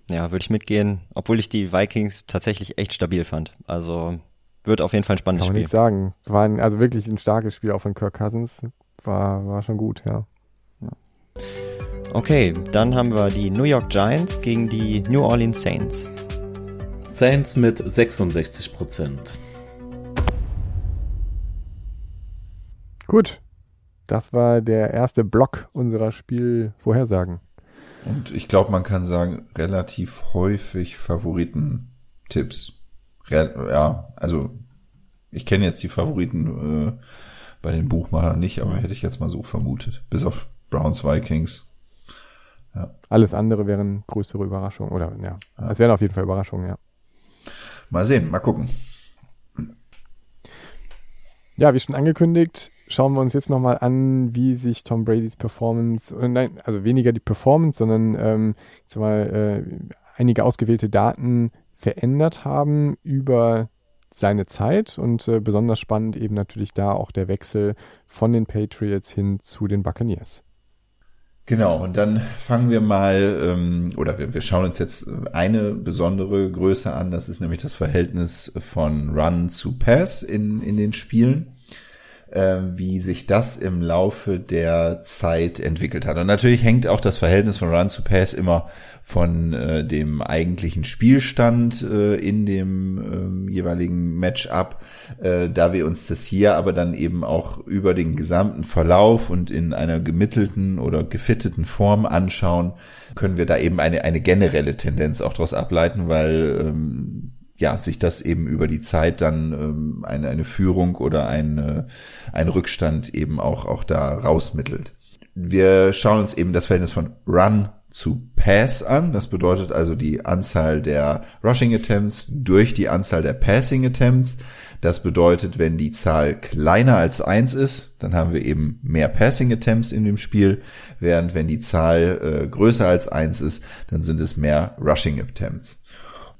Ja, würde ich mitgehen, obwohl ich die Vikings tatsächlich echt stabil fand. Also wird auf jeden Fall ein spannendes Kann man Spiel. nicht sagen. War ein, also wirklich ein starkes Spiel auch von Kirk Cousins. War, war schon gut, ja. Okay, dann haben wir die New York Giants gegen die New Orleans Saints. Saints mit 66 Prozent. Gut. Das war der erste Block unserer Spielvorhersagen. Und ich glaube, man kann sagen, relativ häufig Favoritentipps. Re ja, also ich kenne jetzt die Favoriten äh, bei den Buchmachern nicht, aber hätte ich jetzt mal so vermutet. Bis auf Browns Vikings. Alles andere wären größere Überraschungen. Oder ja, es wären auf jeden Fall Überraschungen, ja. Mal sehen, mal gucken. Ja, wie schon angekündigt, schauen wir uns jetzt nochmal an, wie sich Tom Bradys Performance, oder nein, also weniger die Performance, sondern ähm, sag mal, äh, einige ausgewählte Daten verändert haben über seine Zeit und äh, besonders spannend eben natürlich da auch der Wechsel von den Patriots hin zu den Buccaneers. Genau, und dann fangen wir mal, ähm, oder wir, wir schauen uns jetzt eine besondere Größe an, das ist nämlich das Verhältnis von Run zu Pass in, in den Spielen, äh, wie sich das im Laufe der Zeit entwickelt hat. Und natürlich hängt auch das Verhältnis von Run zu Pass immer von äh, dem eigentlichen Spielstand äh, in dem äh, jeweiligen Match ab, äh, da wir uns das hier aber dann eben auch über den gesamten Verlauf und in einer gemittelten oder gefitteten Form anschauen, können wir da eben eine, eine generelle Tendenz auch daraus ableiten, weil ähm, ja, sich das eben über die Zeit dann ähm, eine, eine Führung oder ein, ein Rückstand eben auch, auch da rausmittelt. Wir schauen uns eben das Verhältnis von Run zu Pass an. Das bedeutet also die Anzahl der Rushing Attempts durch die Anzahl der Passing Attempts. Das bedeutet, wenn die Zahl kleiner als eins ist, dann haben wir eben mehr Passing Attempts in dem Spiel, während wenn die Zahl äh, größer als eins ist, dann sind es mehr Rushing Attempts.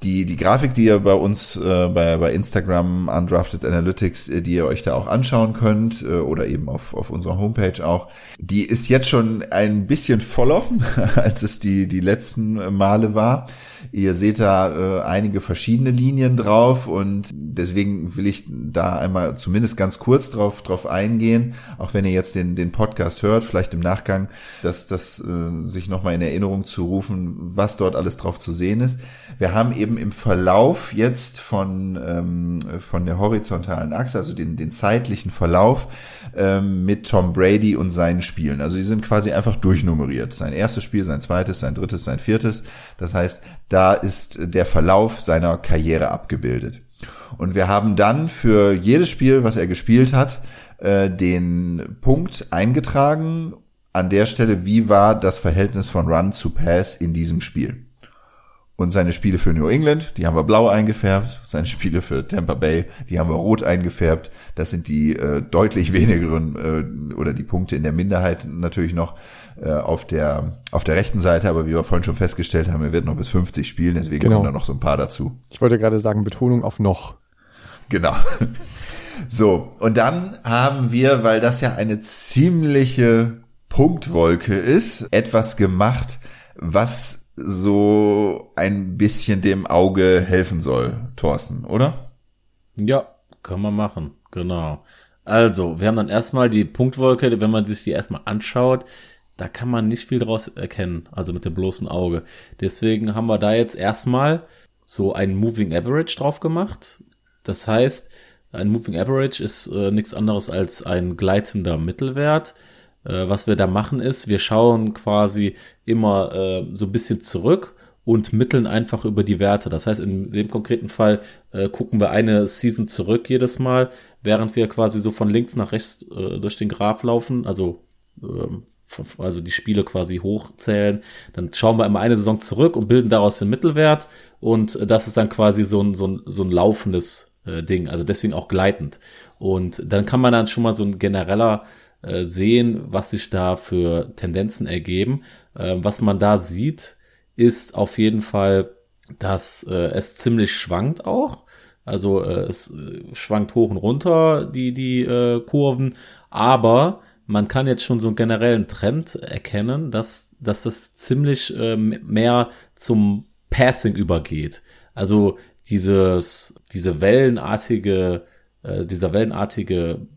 Die, die Grafik, die ihr bei uns äh, bei, bei Instagram Undrafted Analytics, äh, die ihr euch da auch anschauen könnt äh, oder eben auf, auf unserer Homepage auch, die ist jetzt schon ein bisschen voller, als es die, die letzten Male war. Ihr seht da äh, einige verschiedene Linien drauf und deswegen will ich da einmal zumindest ganz kurz drauf, drauf eingehen, auch wenn ihr jetzt den, den Podcast hört, vielleicht im Nachgang, dass das äh, sich nochmal in Erinnerung zu rufen, was dort alles drauf zu sehen ist. Wir haben eben im Verlauf jetzt von, ähm, von der horizontalen Achse, also den, den zeitlichen Verlauf ähm, mit Tom Brady und seinen Spielen. Also sie sind quasi einfach durchnummeriert. Sein erstes Spiel, sein zweites, sein drittes, sein viertes. Das heißt, da ist der Verlauf seiner Karriere abgebildet. Und wir haben dann für jedes Spiel, was er gespielt hat, äh, den Punkt eingetragen an der Stelle, wie war das Verhältnis von Run zu Pass in diesem Spiel. Und seine Spiele für New England, die haben wir blau eingefärbt. Seine Spiele für Tampa Bay, die haben wir rot eingefärbt. Das sind die äh, deutlich wenigeren äh, oder die Punkte in der Minderheit natürlich noch äh, auf der auf der rechten Seite. Aber wie wir vorhin schon festgestellt haben, er wird noch bis 50 spielen, deswegen Genau. kommen da noch so ein paar dazu. Ich wollte gerade sagen, Betonung auf noch. Genau. So, und dann haben wir, weil das ja eine ziemliche Punktwolke ist, etwas gemacht, was so ein bisschen dem Auge helfen soll, Thorsten, oder? Ja, kann man machen, genau. Also, wir haben dann erstmal die Punktwolke, wenn man sich die erstmal anschaut, da kann man nicht viel draus erkennen, also mit dem bloßen Auge. Deswegen haben wir da jetzt erstmal so ein Moving Average drauf gemacht. Das heißt, ein Moving Average ist äh, nichts anderes als ein gleitender Mittelwert. Äh, was wir da machen ist, wir schauen quasi immer äh, so ein bisschen zurück und mitteln einfach über die Werte. Das heißt, in dem konkreten Fall äh, gucken wir eine Season zurück jedes Mal, während wir quasi so von links nach rechts äh, durch den Graph laufen, also ähm, also die Spiele quasi hochzählen, dann schauen wir immer eine Saison zurück und bilden daraus den Mittelwert und das ist dann quasi so ein, so ein, so ein laufendes äh, Ding, also deswegen auch gleitend. Und dann kann man dann schon mal so ein genereller äh, sehen, was sich da für Tendenzen ergeben. Äh, was man da sieht, ist auf jeden Fall, dass äh, es ziemlich schwankt auch. Also äh, es äh, schwankt hoch und runter, die, die äh, Kurven, aber man kann jetzt schon so einen generellen Trend erkennen, dass, dass das ziemlich äh, mehr zum Passing übergeht. Also dieses, diese wellenartige, äh, dieser wellenartige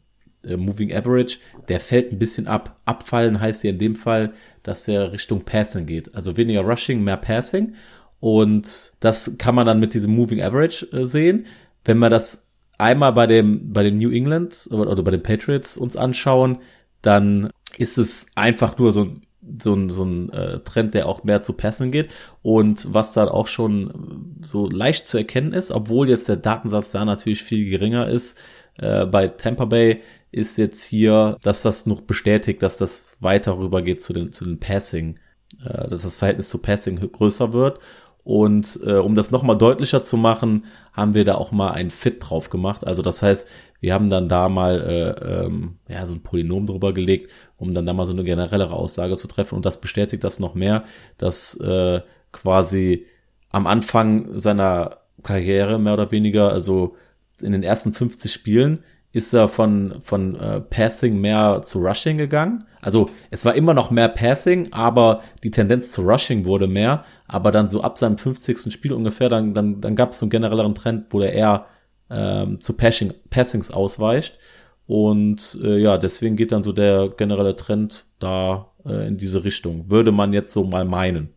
äh, Moving Average, der fällt ein bisschen ab. Abfallen heißt ja in dem Fall, dass er Richtung Passing geht. Also weniger Rushing, mehr Passing. Und das kann man dann mit diesem Moving Average äh, sehen. Wenn wir das einmal bei dem, bei den New England oder, bei den Patriots uns anschauen, dann ist es einfach nur so ein so ein, so ein äh, Trend, der auch mehr zu Passen geht und was dann auch schon so leicht zu erkennen ist, obwohl jetzt der Datensatz da natürlich viel geringer ist. Äh, bei Tampa Bay ist jetzt hier, dass das noch bestätigt, dass das weiter rüber geht zu den, zu den Passing, äh, dass das Verhältnis zu Passing größer wird. Und äh, um das nochmal deutlicher zu machen, haben wir da auch mal ein Fit drauf gemacht. Also das heißt, wir haben dann da mal äh, ähm, ja, so ein Polynom drüber gelegt, um dann da mal so eine generellere Aussage zu treffen. Und das bestätigt das noch mehr, dass äh, quasi am Anfang seiner Karriere mehr oder weniger, also in den ersten 50 Spielen, ist er von, von äh, Passing mehr zu Rushing gegangen. Also es war immer noch mehr Passing, aber die Tendenz zu Rushing wurde mehr. Aber dann so ab seinem 50. Spiel ungefähr, dann, dann, dann gab es so einen generelleren Trend, wo der eher ähm, zu Passing, Passings ausweicht. Und äh, ja, deswegen geht dann so der generelle Trend da äh, in diese Richtung. Würde man jetzt so mal meinen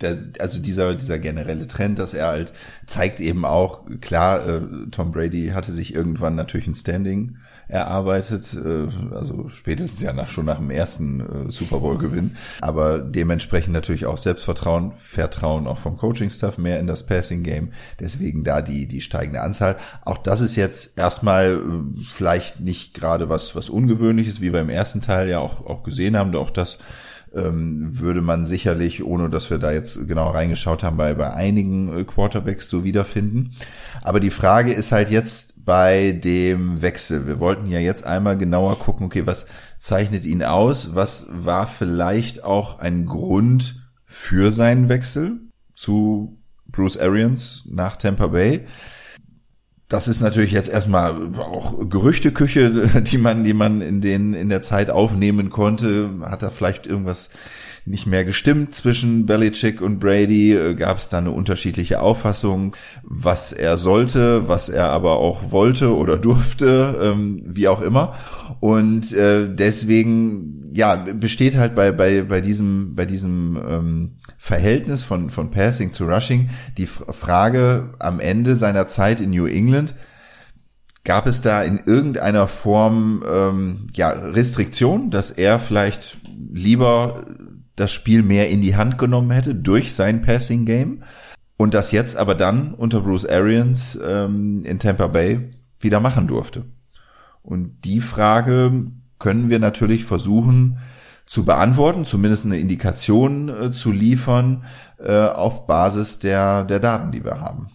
der, also dieser, dieser generelle Trend, dass er halt zeigt eben auch, klar, äh, Tom Brady hatte sich irgendwann natürlich ein Standing erarbeitet, äh, also spätestens ja nach, schon nach dem ersten äh, Super Bowl Gewinn, aber dementsprechend natürlich auch Selbstvertrauen, Vertrauen auch vom Coaching Staff mehr in das Passing Game, deswegen da die, die steigende Anzahl. Auch das ist jetzt erstmal äh, vielleicht nicht gerade was, was ungewöhnliches, wie wir im ersten Teil ja auch, auch gesehen haben, auch das ähm, würde man sicherlich, ohne dass wir da jetzt genau reingeschaut haben, bei, bei einigen äh, Quarterbacks so wiederfinden. Aber die Frage ist halt jetzt bei dem Wechsel. Wir wollten ja jetzt einmal genauer gucken, okay, was zeichnet ihn aus? Was war vielleicht auch ein Grund für seinen Wechsel zu Bruce Arians nach Tampa Bay? Das ist natürlich jetzt erstmal auch Gerüchteküche, die man, die man in den, in der Zeit aufnehmen konnte. Hat da vielleicht irgendwas nicht mehr gestimmt zwischen Belichick und Brady? Äh, Gab es da eine unterschiedliche Auffassung, was er sollte, was er aber auch wollte oder durfte, ähm, wie auch immer. Und äh, deswegen, ja, besteht halt bei, bei, bei diesem, bei diesem ähm, Verhältnis von, von Passing zu Rushing die Frage am Ende seiner Zeit in New England, gab es da in irgendeiner Form ähm, ja, Restriktion, dass er vielleicht lieber das Spiel mehr in die Hand genommen hätte durch sein Passing Game und das jetzt aber dann unter Bruce Arians ähm, in Tampa Bay wieder machen durfte. Und die Frage können wir natürlich versuchen zu beantworten, zumindest eine Indikation äh, zu liefern äh, auf Basis der, der Daten, die wir haben.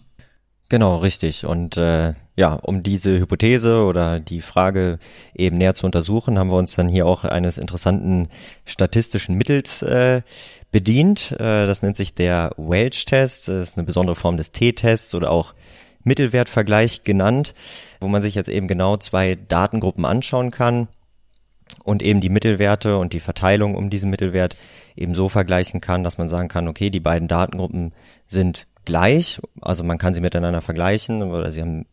Genau, richtig. Und äh, ja, um diese Hypothese oder die Frage eben näher zu untersuchen, haben wir uns dann hier auch eines interessanten statistischen Mittels äh, bedient. Äh, das nennt sich der Welch-Test. Das ist eine besondere Form des T-Tests oder auch Mittelwertvergleich genannt, wo man sich jetzt eben genau zwei Datengruppen anschauen kann und eben die Mittelwerte und die Verteilung um diesen Mittelwert eben so vergleichen kann, dass man sagen kann, okay, die beiden Datengruppen sind gleich, also man kann sie miteinander vergleichen oder sie haben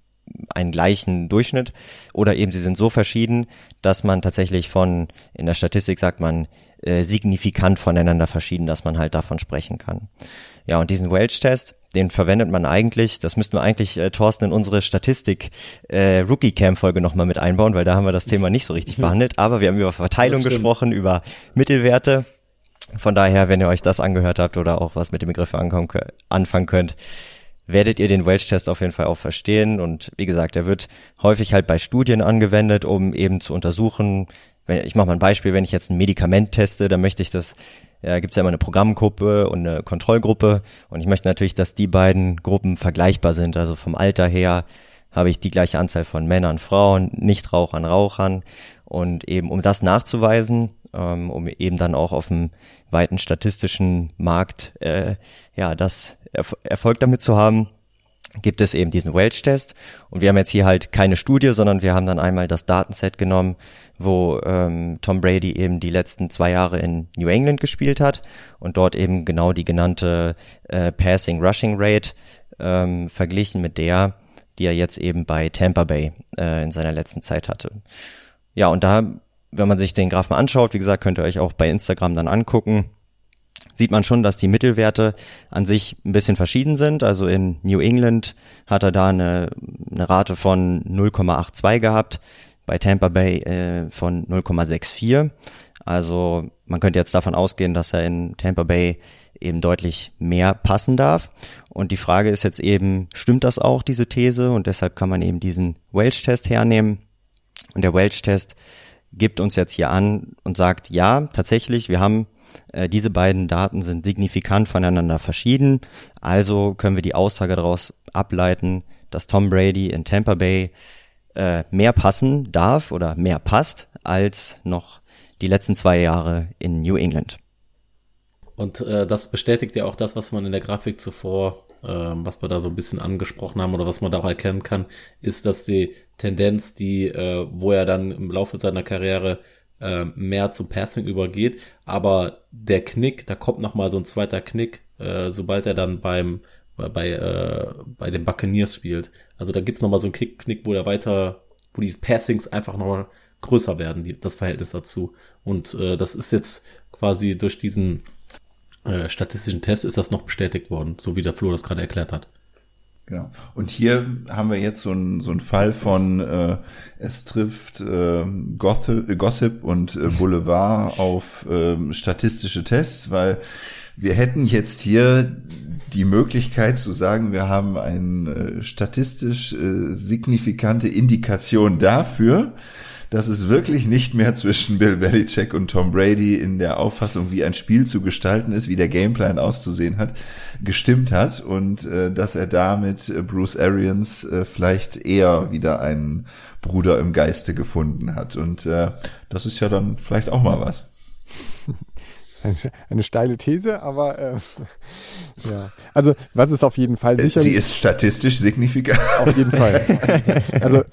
einen gleichen Durchschnitt oder eben sie sind so verschieden, dass man tatsächlich von, in der Statistik sagt man, äh, signifikant voneinander verschieden, dass man halt davon sprechen kann. Ja, und diesen Welch-Test, den verwendet man eigentlich, das müssten wir eigentlich, äh, Thorsten, in unsere Statistik äh, nochmal mit einbauen, weil da haben wir das Thema nicht so richtig behandelt, aber wir haben über Verteilung gesprochen, über Mittelwerte von daher, wenn ihr euch das angehört habt oder auch was mit dem Begriff anfangen könnt, werdet ihr den Welch-Test auf jeden Fall auch verstehen. Und wie gesagt, er wird häufig halt bei Studien angewendet, um eben zu untersuchen, ich mache mal ein Beispiel, wenn ich jetzt ein Medikament teste, dann möchte ich das, ja, gibt es ja immer eine Programmgruppe und eine Kontrollgruppe. Und ich möchte natürlich, dass die beiden Gruppen vergleichbar sind, also vom Alter her habe ich die gleiche Anzahl von Männern, Frauen, Nichtrauchern, Rauchern und eben um das nachzuweisen, ähm, um eben dann auch auf dem weiten statistischen Markt äh, ja das Erf Erfolg damit zu haben, gibt es eben diesen Welch-Test. Und wir haben jetzt hier halt keine Studie, sondern wir haben dann einmal das Datenset genommen, wo ähm, Tom Brady eben die letzten zwei Jahre in New England gespielt hat und dort eben genau die genannte äh, Passing-Rushing Rate ähm, verglichen mit der, die er jetzt eben bei Tampa Bay äh, in seiner letzten Zeit hatte. Ja, und da, wenn man sich den Graph mal anschaut, wie gesagt, könnt ihr euch auch bei Instagram dann angucken, sieht man schon, dass die Mittelwerte an sich ein bisschen verschieden sind. Also in New England hat er da eine, eine Rate von 0,82 gehabt, bei Tampa Bay äh, von 0,64. Also man könnte jetzt davon ausgehen, dass er in Tampa Bay eben deutlich mehr passen darf. Und die Frage ist jetzt eben, stimmt das auch, diese These? Und deshalb kann man eben diesen Welch-Test hernehmen. Und der Welch-Test gibt uns jetzt hier an und sagt, ja, tatsächlich, wir haben äh, diese beiden Daten sind signifikant voneinander verschieden. Also können wir die Aussage daraus ableiten, dass Tom Brady in Tampa Bay äh, mehr passen darf oder mehr passt als noch die letzten zwei Jahre in New England. Und äh, das bestätigt ja auch das, was man in der Grafik zuvor, äh, was wir da so ein bisschen angesprochen haben oder was man da auch erkennen kann, ist, dass die Tendenz, die, äh, wo er dann im Laufe seiner Karriere äh, mehr zum Passing übergeht. Aber der Knick, da kommt noch mal so ein zweiter Knick, äh, sobald er dann beim bei äh, bei den Buccaneers spielt. Also da gibt's noch mal so einen Kick, Knick, wo der weiter, wo die Passings einfach noch mal größer werden, die, das Verhältnis dazu. Und äh, das ist jetzt quasi durch diesen äh, statistischen Test ist das noch bestätigt worden, so wie der Flo das gerade erklärt hat. Genau. Und hier haben wir jetzt so einen so Fall von äh, es trifft äh, Gossip, Gossip und äh, Boulevard auf äh, statistische Tests, weil wir hätten jetzt hier die Möglichkeit zu sagen, wir haben eine äh, statistisch äh, signifikante Indikation dafür, dass es wirklich nicht mehr zwischen Bill Belichick und Tom Brady in der Auffassung, wie ein Spiel zu gestalten ist, wie der Gameplan auszusehen hat, gestimmt hat und äh, dass er damit äh, Bruce Arians äh, vielleicht eher wieder einen Bruder im Geiste gefunden hat. Und äh, das ist ja dann vielleicht auch mal was. Eine, eine steile These, aber äh, ja. Also was ist auf jeden Fall sicher. Sie ist statistisch signifikant. Auf jeden Fall. Also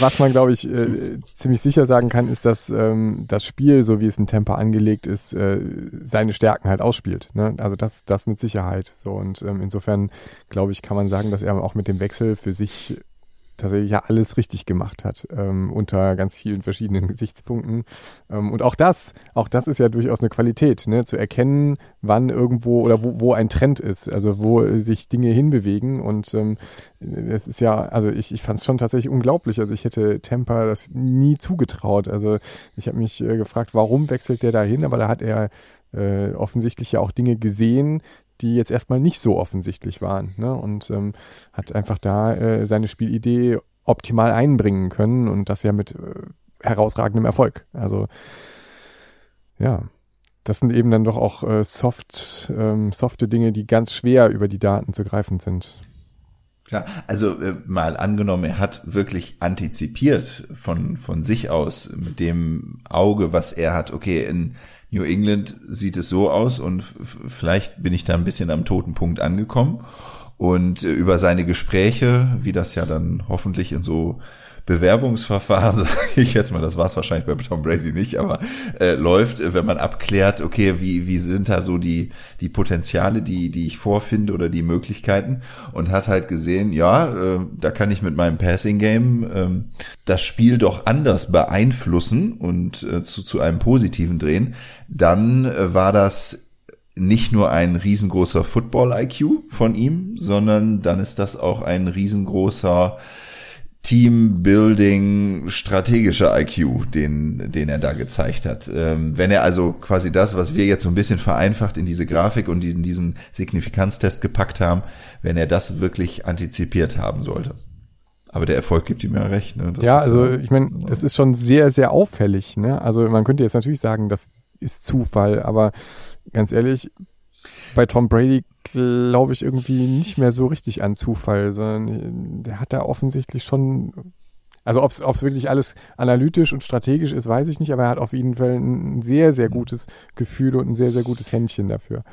was man, glaube ich, äh, ziemlich sicher sagen kann, ist, dass ähm, das Spiel, so wie es in Tempo angelegt ist, äh, seine Stärken halt ausspielt. Ne? Also das, das mit Sicherheit. So und ähm, insofern glaube ich, kann man sagen, dass er auch mit dem Wechsel für sich tatsächlich ja alles richtig gemacht hat, ähm, unter ganz vielen verschiedenen Gesichtspunkten. Ähm, und auch das, auch das ist ja durchaus eine Qualität, ne? zu erkennen, wann irgendwo oder wo, wo ein Trend ist, also wo sich Dinge hinbewegen. Und ähm, das ist ja, also ich, ich fand es schon tatsächlich unglaublich. Also ich hätte Temper das nie zugetraut. Also ich habe mich äh, gefragt, warum wechselt der da hin? Aber da hat er äh, offensichtlich ja auch Dinge gesehen, die jetzt erstmal nicht so offensichtlich waren. Ne? Und ähm, hat einfach da äh, seine Spielidee optimal einbringen können und das ja mit äh, herausragendem Erfolg. Also ja, das sind eben dann doch auch äh, soft, ähm, softe Dinge, die ganz schwer über die Daten zu greifen sind. Klar, also äh, mal angenommen, er hat wirklich antizipiert von, von sich aus mit dem Auge, was er hat, okay, in New England sieht es so aus und vielleicht bin ich da ein bisschen am toten Punkt angekommen. Und äh, über seine Gespräche, wie das ja dann hoffentlich in so Bewerbungsverfahren, sage ich jetzt mal, das war es wahrscheinlich bei Tom Brady nicht, aber äh, läuft, wenn man abklärt, okay, wie, wie sind da so die, die Potenziale, die, die ich vorfinde oder die Möglichkeiten und hat halt gesehen, ja, äh, da kann ich mit meinem Passing Game äh, das Spiel doch anders beeinflussen und äh, zu, zu einem positiven drehen, dann äh, war das nicht nur ein riesengroßer Football-IQ von ihm, sondern dann ist das auch ein riesengroßer Teambuilding, strategischer IQ, den, den er da gezeigt hat. Ähm, wenn er also quasi das, was wir jetzt so ein bisschen vereinfacht in diese Grafik und in diesen Signifikanztest gepackt haben, wenn er das wirklich antizipiert haben sollte. Aber der Erfolg gibt ihm ja recht. Ne? Ja, also ich meine, das ist schon sehr, sehr auffällig. Ne? Also man könnte jetzt natürlich sagen, das ist Zufall, aber ganz ehrlich, bei Tom Brady glaube ich irgendwie nicht mehr so richtig an Zufall, sondern der hat da offensichtlich schon, also ob es wirklich alles analytisch und strategisch ist, weiß ich nicht, aber er hat auf jeden Fall ein sehr, sehr gutes Gefühl und ein sehr, sehr gutes Händchen dafür.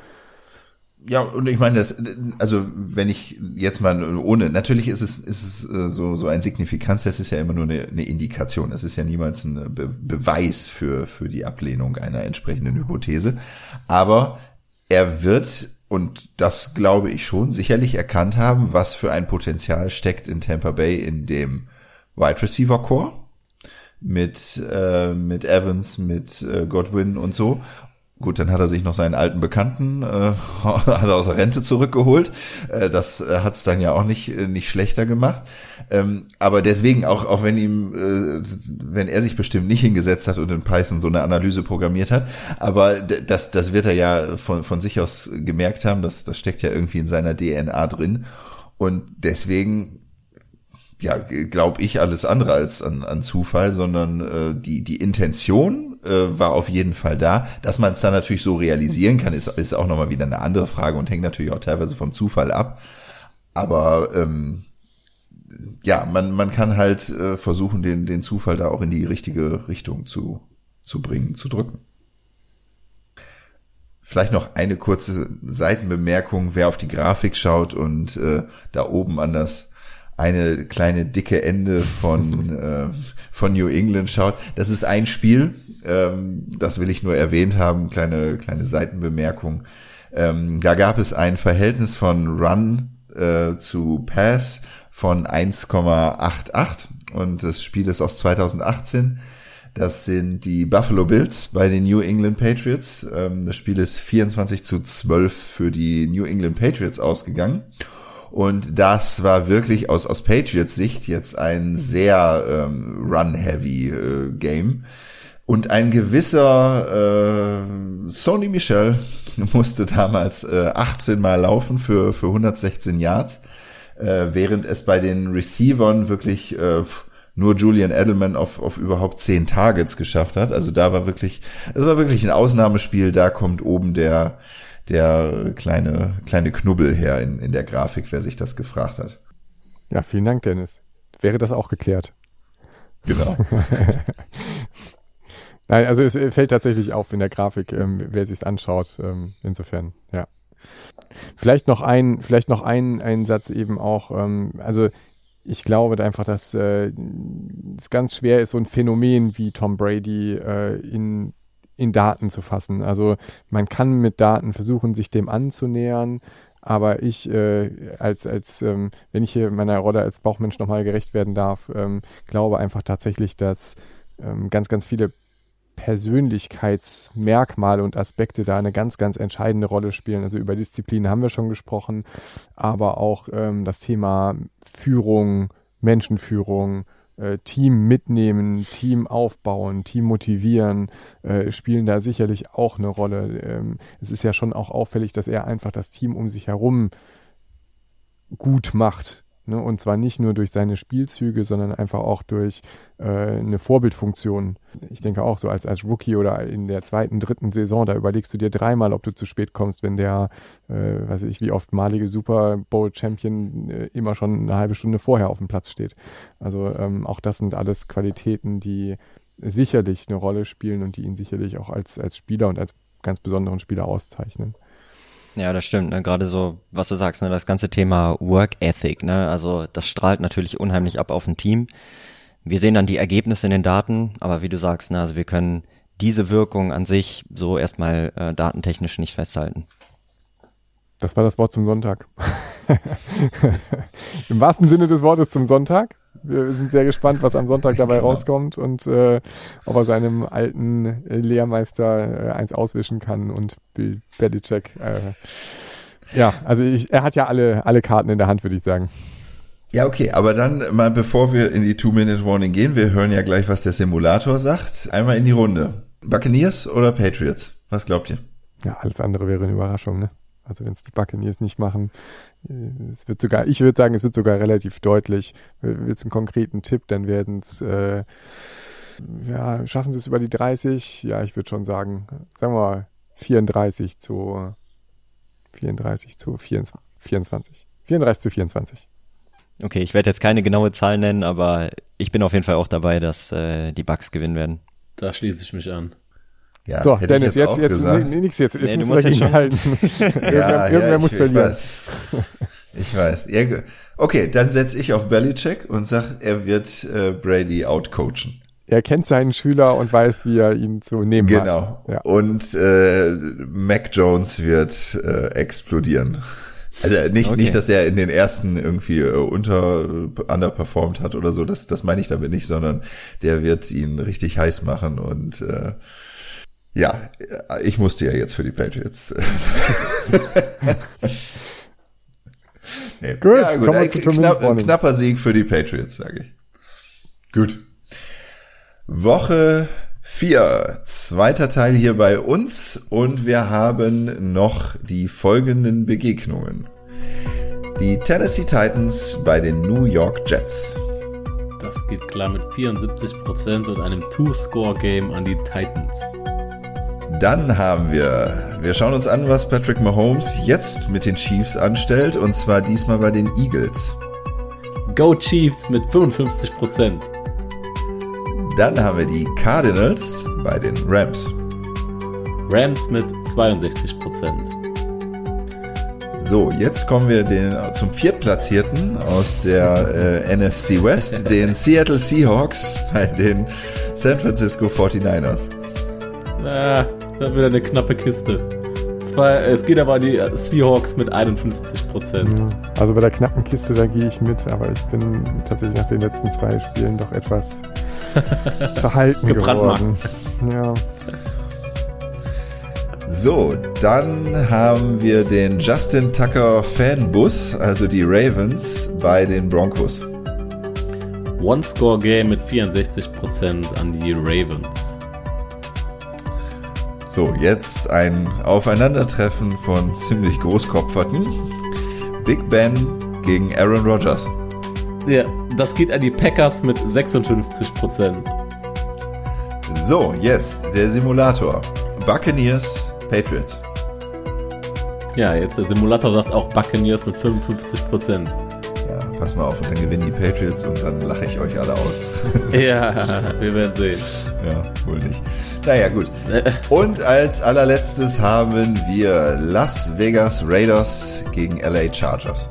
Ja, und ich meine, das, also wenn ich jetzt mal ohne, natürlich ist es, ist es äh, so, so ein Signifikanz, das ist ja immer nur eine, eine Indikation. Es ist ja niemals ein Be Beweis für, für die Ablehnung einer entsprechenden Hypothese. Aber er wird, und das glaube ich schon, sicherlich erkannt haben, was für ein Potenzial steckt in Tampa Bay in dem Wide Receiver Core mit, äh, mit Evans, mit äh, Godwin und so. Gut, dann hat er sich noch seinen alten Bekannten, äh, hat er aus der Rente zurückgeholt. Äh, das äh, hat es dann ja auch nicht, äh, nicht schlechter gemacht. Ähm, aber deswegen, auch, auch wenn ihm, äh, wenn er sich bestimmt nicht hingesetzt hat und in Python so eine Analyse programmiert hat, aber das, das wird er ja von, von sich aus gemerkt haben, das, das steckt ja irgendwie in seiner DNA drin. Und deswegen ja, glaube ich, alles andere als an, an Zufall, sondern äh, die, die Intention äh, war auf jeden Fall da. Dass man es dann natürlich so realisieren kann, ist, ist auch nochmal wieder eine andere Frage und hängt natürlich auch teilweise vom Zufall ab. Aber ähm, ja, man, man kann halt äh, versuchen, den, den Zufall da auch in die richtige Richtung zu, zu bringen, zu drücken. Vielleicht noch eine kurze Seitenbemerkung, wer auf die Grafik schaut und äh, da oben an das eine kleine dicke Ende von, äh, von New England schaut. Das ist ein Spiel, ähm, das will ich nur erwähnt haben, kleine, kleine Seitenbemerkung. Ähm, da gab es ein Verhältnis von Run äh, zu Pass von 1,88 und das Spiel ist aus 2018. Das sind die Buffalo Bills bei den New England Patriots. Ähm, das Spiel ist 24 zu 12 für die New England Patriots ausgegangen. Und das war wirklich aus, aus Patriots Sicht jetzt ein sehr ähm, run-heavy äh, Game. Und ein gewisser äh, Sony Michel musste damals äh, 18 Mal laufen für, für 116 Yards, äh, während es bei den Receivern wirklich äh, nur Julian Edelman auf, auf überhaupt 10 Targets geschafft hat. Also da war wirklich, es war wirklich ein Ausnahmespiel. Da kommt oben der, der kleine, kleine Knubbel her in, in der Grafik, wer sich das gefragt hat. Ja, vielen Dank, Dennis. Wäre das auch geklärt? Genau. Nein, also es fällt tatsächlich auf in der Grafik, ähm, wer sich anschaut. Ähm, insofern, ja. Vielleicht noch ein, vielleicht noch ein, ein Satz eben auch. Ähm, also ich glaube einfach, dass äh, es ganz schwer ist, so ein Phänomen wie Tom Brady äh, in in Daten zu fassen. Also man kann mit Daten versuchen, sich dem anzunähern, aber ich äh, als, als ähm, wenn ich hier meiner Rolle als Bauchmensch nochmal gerecht werden darf, ähm, glaube einfach tatsächlich, dass ähm, ganz, ganz viele Persönlichkeitsmerkmale und Aspekte da eine ganz, ganz entscheidende Rolle spielen. Also über Disziplin haben wir schon gesprochen, aber auch ähm, das Thema Führung, Menschenführung, äh, Team mitnehmen, Team aufbauen, Team motivieren, äh, spielen da sicherlich auch eine Rolle. Ähm, es ist ja schon auch auffällig, dass er einfach das Team um sich herum gut macht. Ne? Und zwar nicht nur durch seine Spielzüge, sondern einfach auch durch äh, eine Vorbildfunktion. Ich denke auch so als, als Rookie oder in der zweiten, dritten Saison, da überlegst du dir dreimal, ob du zu spät kommst, wenn der, äh, weiß ich, wie oft malige Super Bowl Champion äh, immer schon eine halbe Stunde vorher auf dem Platz steht. Also ähm, auch das sind alles Qualitäten, die sicherlich eine Rolle spielen und die ihn sicherlich auch als, als Spieler und als ganz besonderen Spieler auszeichnen. Ja, das stimmt. Ne? Gerade so, was du sagst, ne? das ganze Thema Work Ethic. Ne? Also das strahlt natürlich unheimlich ab auf ein Team. Wir sehen dann die Ergebnisse in den Daten, aber wie du sagst, ne? also wir können diese Wirkung an sich so erstmal äh, datentechnisch nicht festhalten. Das war das Wort zum Sonntag. Im wahrsten Sinne des Wortes zum Sonntag. Wir sind sehr gespannt, was am Sonntag dabei genau. rauskommt und äh, ob er seinem alten Lehrmeister äh, eins auswischen kann und Bill Belichick. Äh, ja, also ich, er hat ja alle, alle Karten in der Hand, würde ich sagen. Ja, okay, aber dann mal bevor wir in die Two-Minute-Warning gehen, wir hören ja gleich, was der Simulator sagt. Einmal in die Runde. Buccaneers oder Patriots? Was glaubt ihr? Ja, alles andere wäre eine Überraschung, ne? Also wenn es die Buccaneers nicht machen, äh, es wird sogar, ich würde sagen, es wird sogar relativ deutlich. Willst einen konkreten Tipp, dann werden es, äh, ja, schaffen sie es über die 30? Ja, ich würde schon sagen, sagen wir mal 34 zu 34 zu 24. 34 zu 24. Okay, ich werde jetzt keine genaue Zahl nennen, aber ich bin auf jeden Fall auch dabei, dass äh, die Bucks gewinnen werden. Da schließe ich mich an. Ja, so, Dennis, jetzt, jetzt, jetzt nee, nichts jetzt. Jetzt nee, musst du dagegen halten. ja, irgendwer ja, muss ich, verlieren. Ich weiß. Ich weiß. Okay, dann setze ich auf Belichick und sage, er wird äh, Brady outcoachen. Er kennt seinen Schüler und weiß, wie er ihn zu nehmen genau. hat. Genau. Ja. Und äh, Mac Jones wird äh, explodieren. Also nicht, okay. nicht, dass er in den ersten irgendwie äh, unter underperformed hat oder so, das, das meine ich damit nicht, sondern der wird ihn richtig heiß machen und äh, ja, ich musste ja jetzt für die Patriots. nee. Gut, ja, gut. Ein, knapp, knapper Sieg für die Patriots, sage ich. Gut. Woche 4, zweiter Teil hier bei uns und wir haben noch die folgenden Begegnungen. Die Tennessee Titans bei den New York Jets. Das geht klar mit 74% und einem Two-Score-Game an die Titans. Dann haben wir, wir schauen uns an, was Patrick Mahomes jetzt mit den Chiefs anstellt, und zwar diesmal bei den Eagles. Go Chiefs mit 55%. Dann haben wir die Cardinals bei den Rams. Rams mit 62%. So, jetzt kommen wir den, zum Viertplatzierten aus der äh, NFC West, den Seattle Seahawks bei den San Francisco 49ers. Ah, dann wieder eine knappe Kiste. Zwei, es geht aber an die Seahawks mit 51 Prozent. Ja, also bei der knappen Kiste, da gehe ich mit, aber ich bin tatsächlich nach den letzten zwei Spielen doch etwas verhalten geworden. Ja. So, dann haben wir den Justin Tucker Fanbus, also die Ravens, bei den Broncos. One-Score-Game mit 64% an die Ravens. So, jetzt ein Aufeinandertreffen von ziemlich Großkopferten. Big Ben gegen Aaron Rodgers. Ja, das geht an die Packers mit 56% So, jetzt der Simulator. Buccaneers, Patriots. Ja, jetzt der Simulator sagt auch Buccaneers mit 55 Ja, pass mal auf, und dann gewinnen die Patriots und dann lache ich euch alle aus. ja, wir werden sehen. Ja, wohl nicht. Naja, gut. Und als allerletztes haben wir Las Vegas Raiders gegen LA Chargers.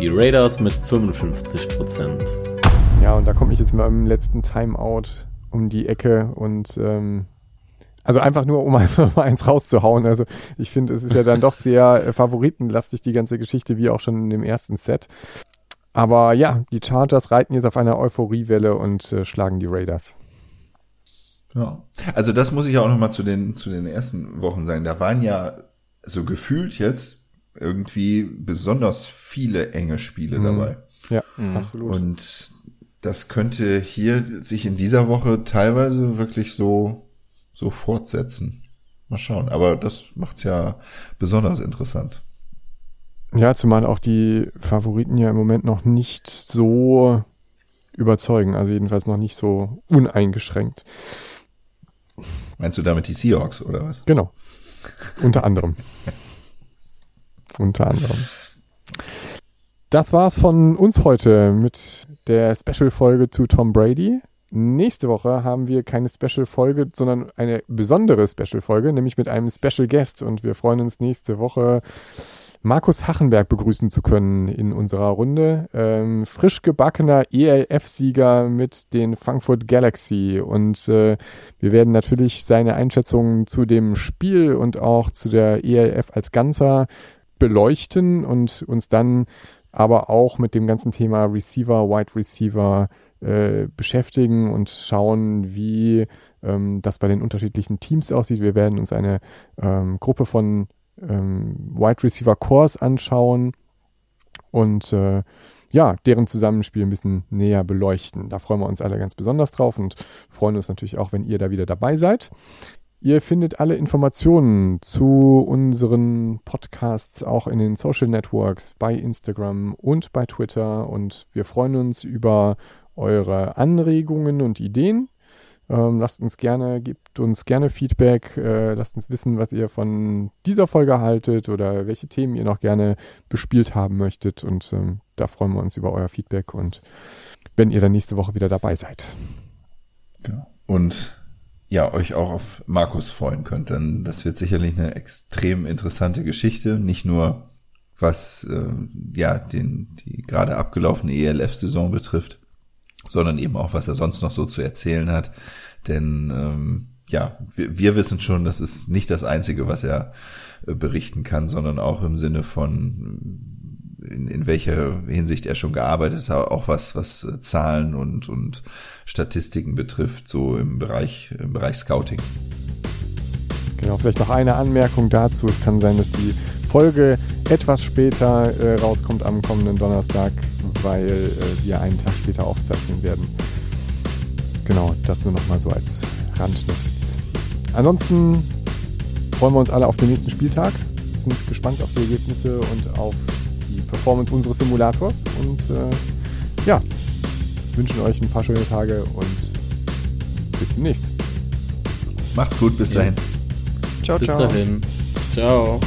Die Raiders mit 55% Ja, und da komme ich jetzt mal im letzten Timeout um die Ecke und ähm, also einfach nur, um einfach mal eins rauszuhauen. Also ich finde, es ist ja dann doch sehr äh, favoritenlastig, die ganze Geschichte, wie auch schon in dem ersten Set. Aber ja, die Chargers reiten jetzt auf einer Euphoriewelle und äh, schlagen die Raiders. Ja. Also das muss ich auch noch mal zu den, zu den ersten Wochen sagen. Da waren ja so gefühlt jetzt irgendwie besonders viele enge Spiele mhm. dabei. Ja, mhm. absolut. Und das könnte hier sich in dieser Woche teilweise wirklich so, so fortsetzen. Mal schauen. Aber das macht's ja besonders interessant. Ja, zumal auch die Favoriten ja im Moment noch nicht so überzeugen. Also jedenfalls noch nicht so uneingeschränkt. Meinst du damit die Seahawks oder was? Genau. Unter anderem. Unter anderem. Das war's von uns heute mit der Special-Folge zu Tom Brady. Nächste Woche haben wir keine Special-Folge, sondern eine besondere Special-Folge, nämlich mit einem Special Guest. Und wir freuen uns nächste Woche Markus Hachenberg begrüßen zu können in unserer Runde. Ähm, frisch gebackener ELF-Sieger mit den Frankfurt Galaxy. Und äh, wir werden natürlich seine Einschätzungen zu dem Spiel und auch zu der ELF als Ganzer beleuchten und uns dann aber auch mit dem ganzen Thema Receiver, Wide Receiver äh, beschäftigen und schauen, wie ähm, das bei den unterschiedlichen Teams aussieht. Wir werden uns eine ähm, Gruppe von ähm, Wide Receiver Cores anschauen und äh, ja, deren Zusammenspiel ein bisschen näher beleuchten. Da freuen wir uns alle ganz besonders drauf und freuen uns natürlich auch, wenn ihr da wieder dabei seid. Ihr findet alle Informationen zu unseren Podcasts auch in den Social Networks, bei Instagram und bei Twitter. Und wir freuen uns über eure Anregungen und Ideen. Ähm, lasst uns gerne, gebt uns gerne Feedback, äh, lasst uns wissen, was ihr von dieser Folge haltet oder welche Themen ihr noch gerne bespielt haben möchtet. Und ähm, da freuen wir uns über euer Feedback und wenn ihr dann nächste Woche wieder dabei seid. Genau. Und ja, euch auch auf Markus freuen könnt, denn das wird sicherlich eine extrem interessante Geschichte, nicht nur was äh, ja den die gerade abgelaufene ELF-Saison betrifft, sondern eben auch, was er sonst noch so zu erzählen hat. Denn ähm, ja, wir, wir wissen schon, das ist nicht das Einzige, was er äh, berichten kann, sondern auch im Sinne von in, in welcher Hinsicht er schon gearbeitet hat, auch was, was äh, Zahlen und, und Statistiken betrifft, so im Bereich, im Bereich Scouting. Genau, vielleicht noch eine Anmerkung dazu. Es kann sein, dass die Folge etwas später äh, rauskommt am kommenden Donnerstag, weil äh, wir einen Tag später aufzeichnen werden. Genau, das nur noch mal so als Randnotiz. Ansonsten freuen wir uns alle auf den nächsten Spieltag, sind gespannt auf die Ergebnisse und auf die Performance unseres Simulators und äh, ja, wünschen euch ein paar schöne Tage und bis demnächst. Macht's gut, bis dahin. Ciao, bis ciao. Bis dahin. Ciao.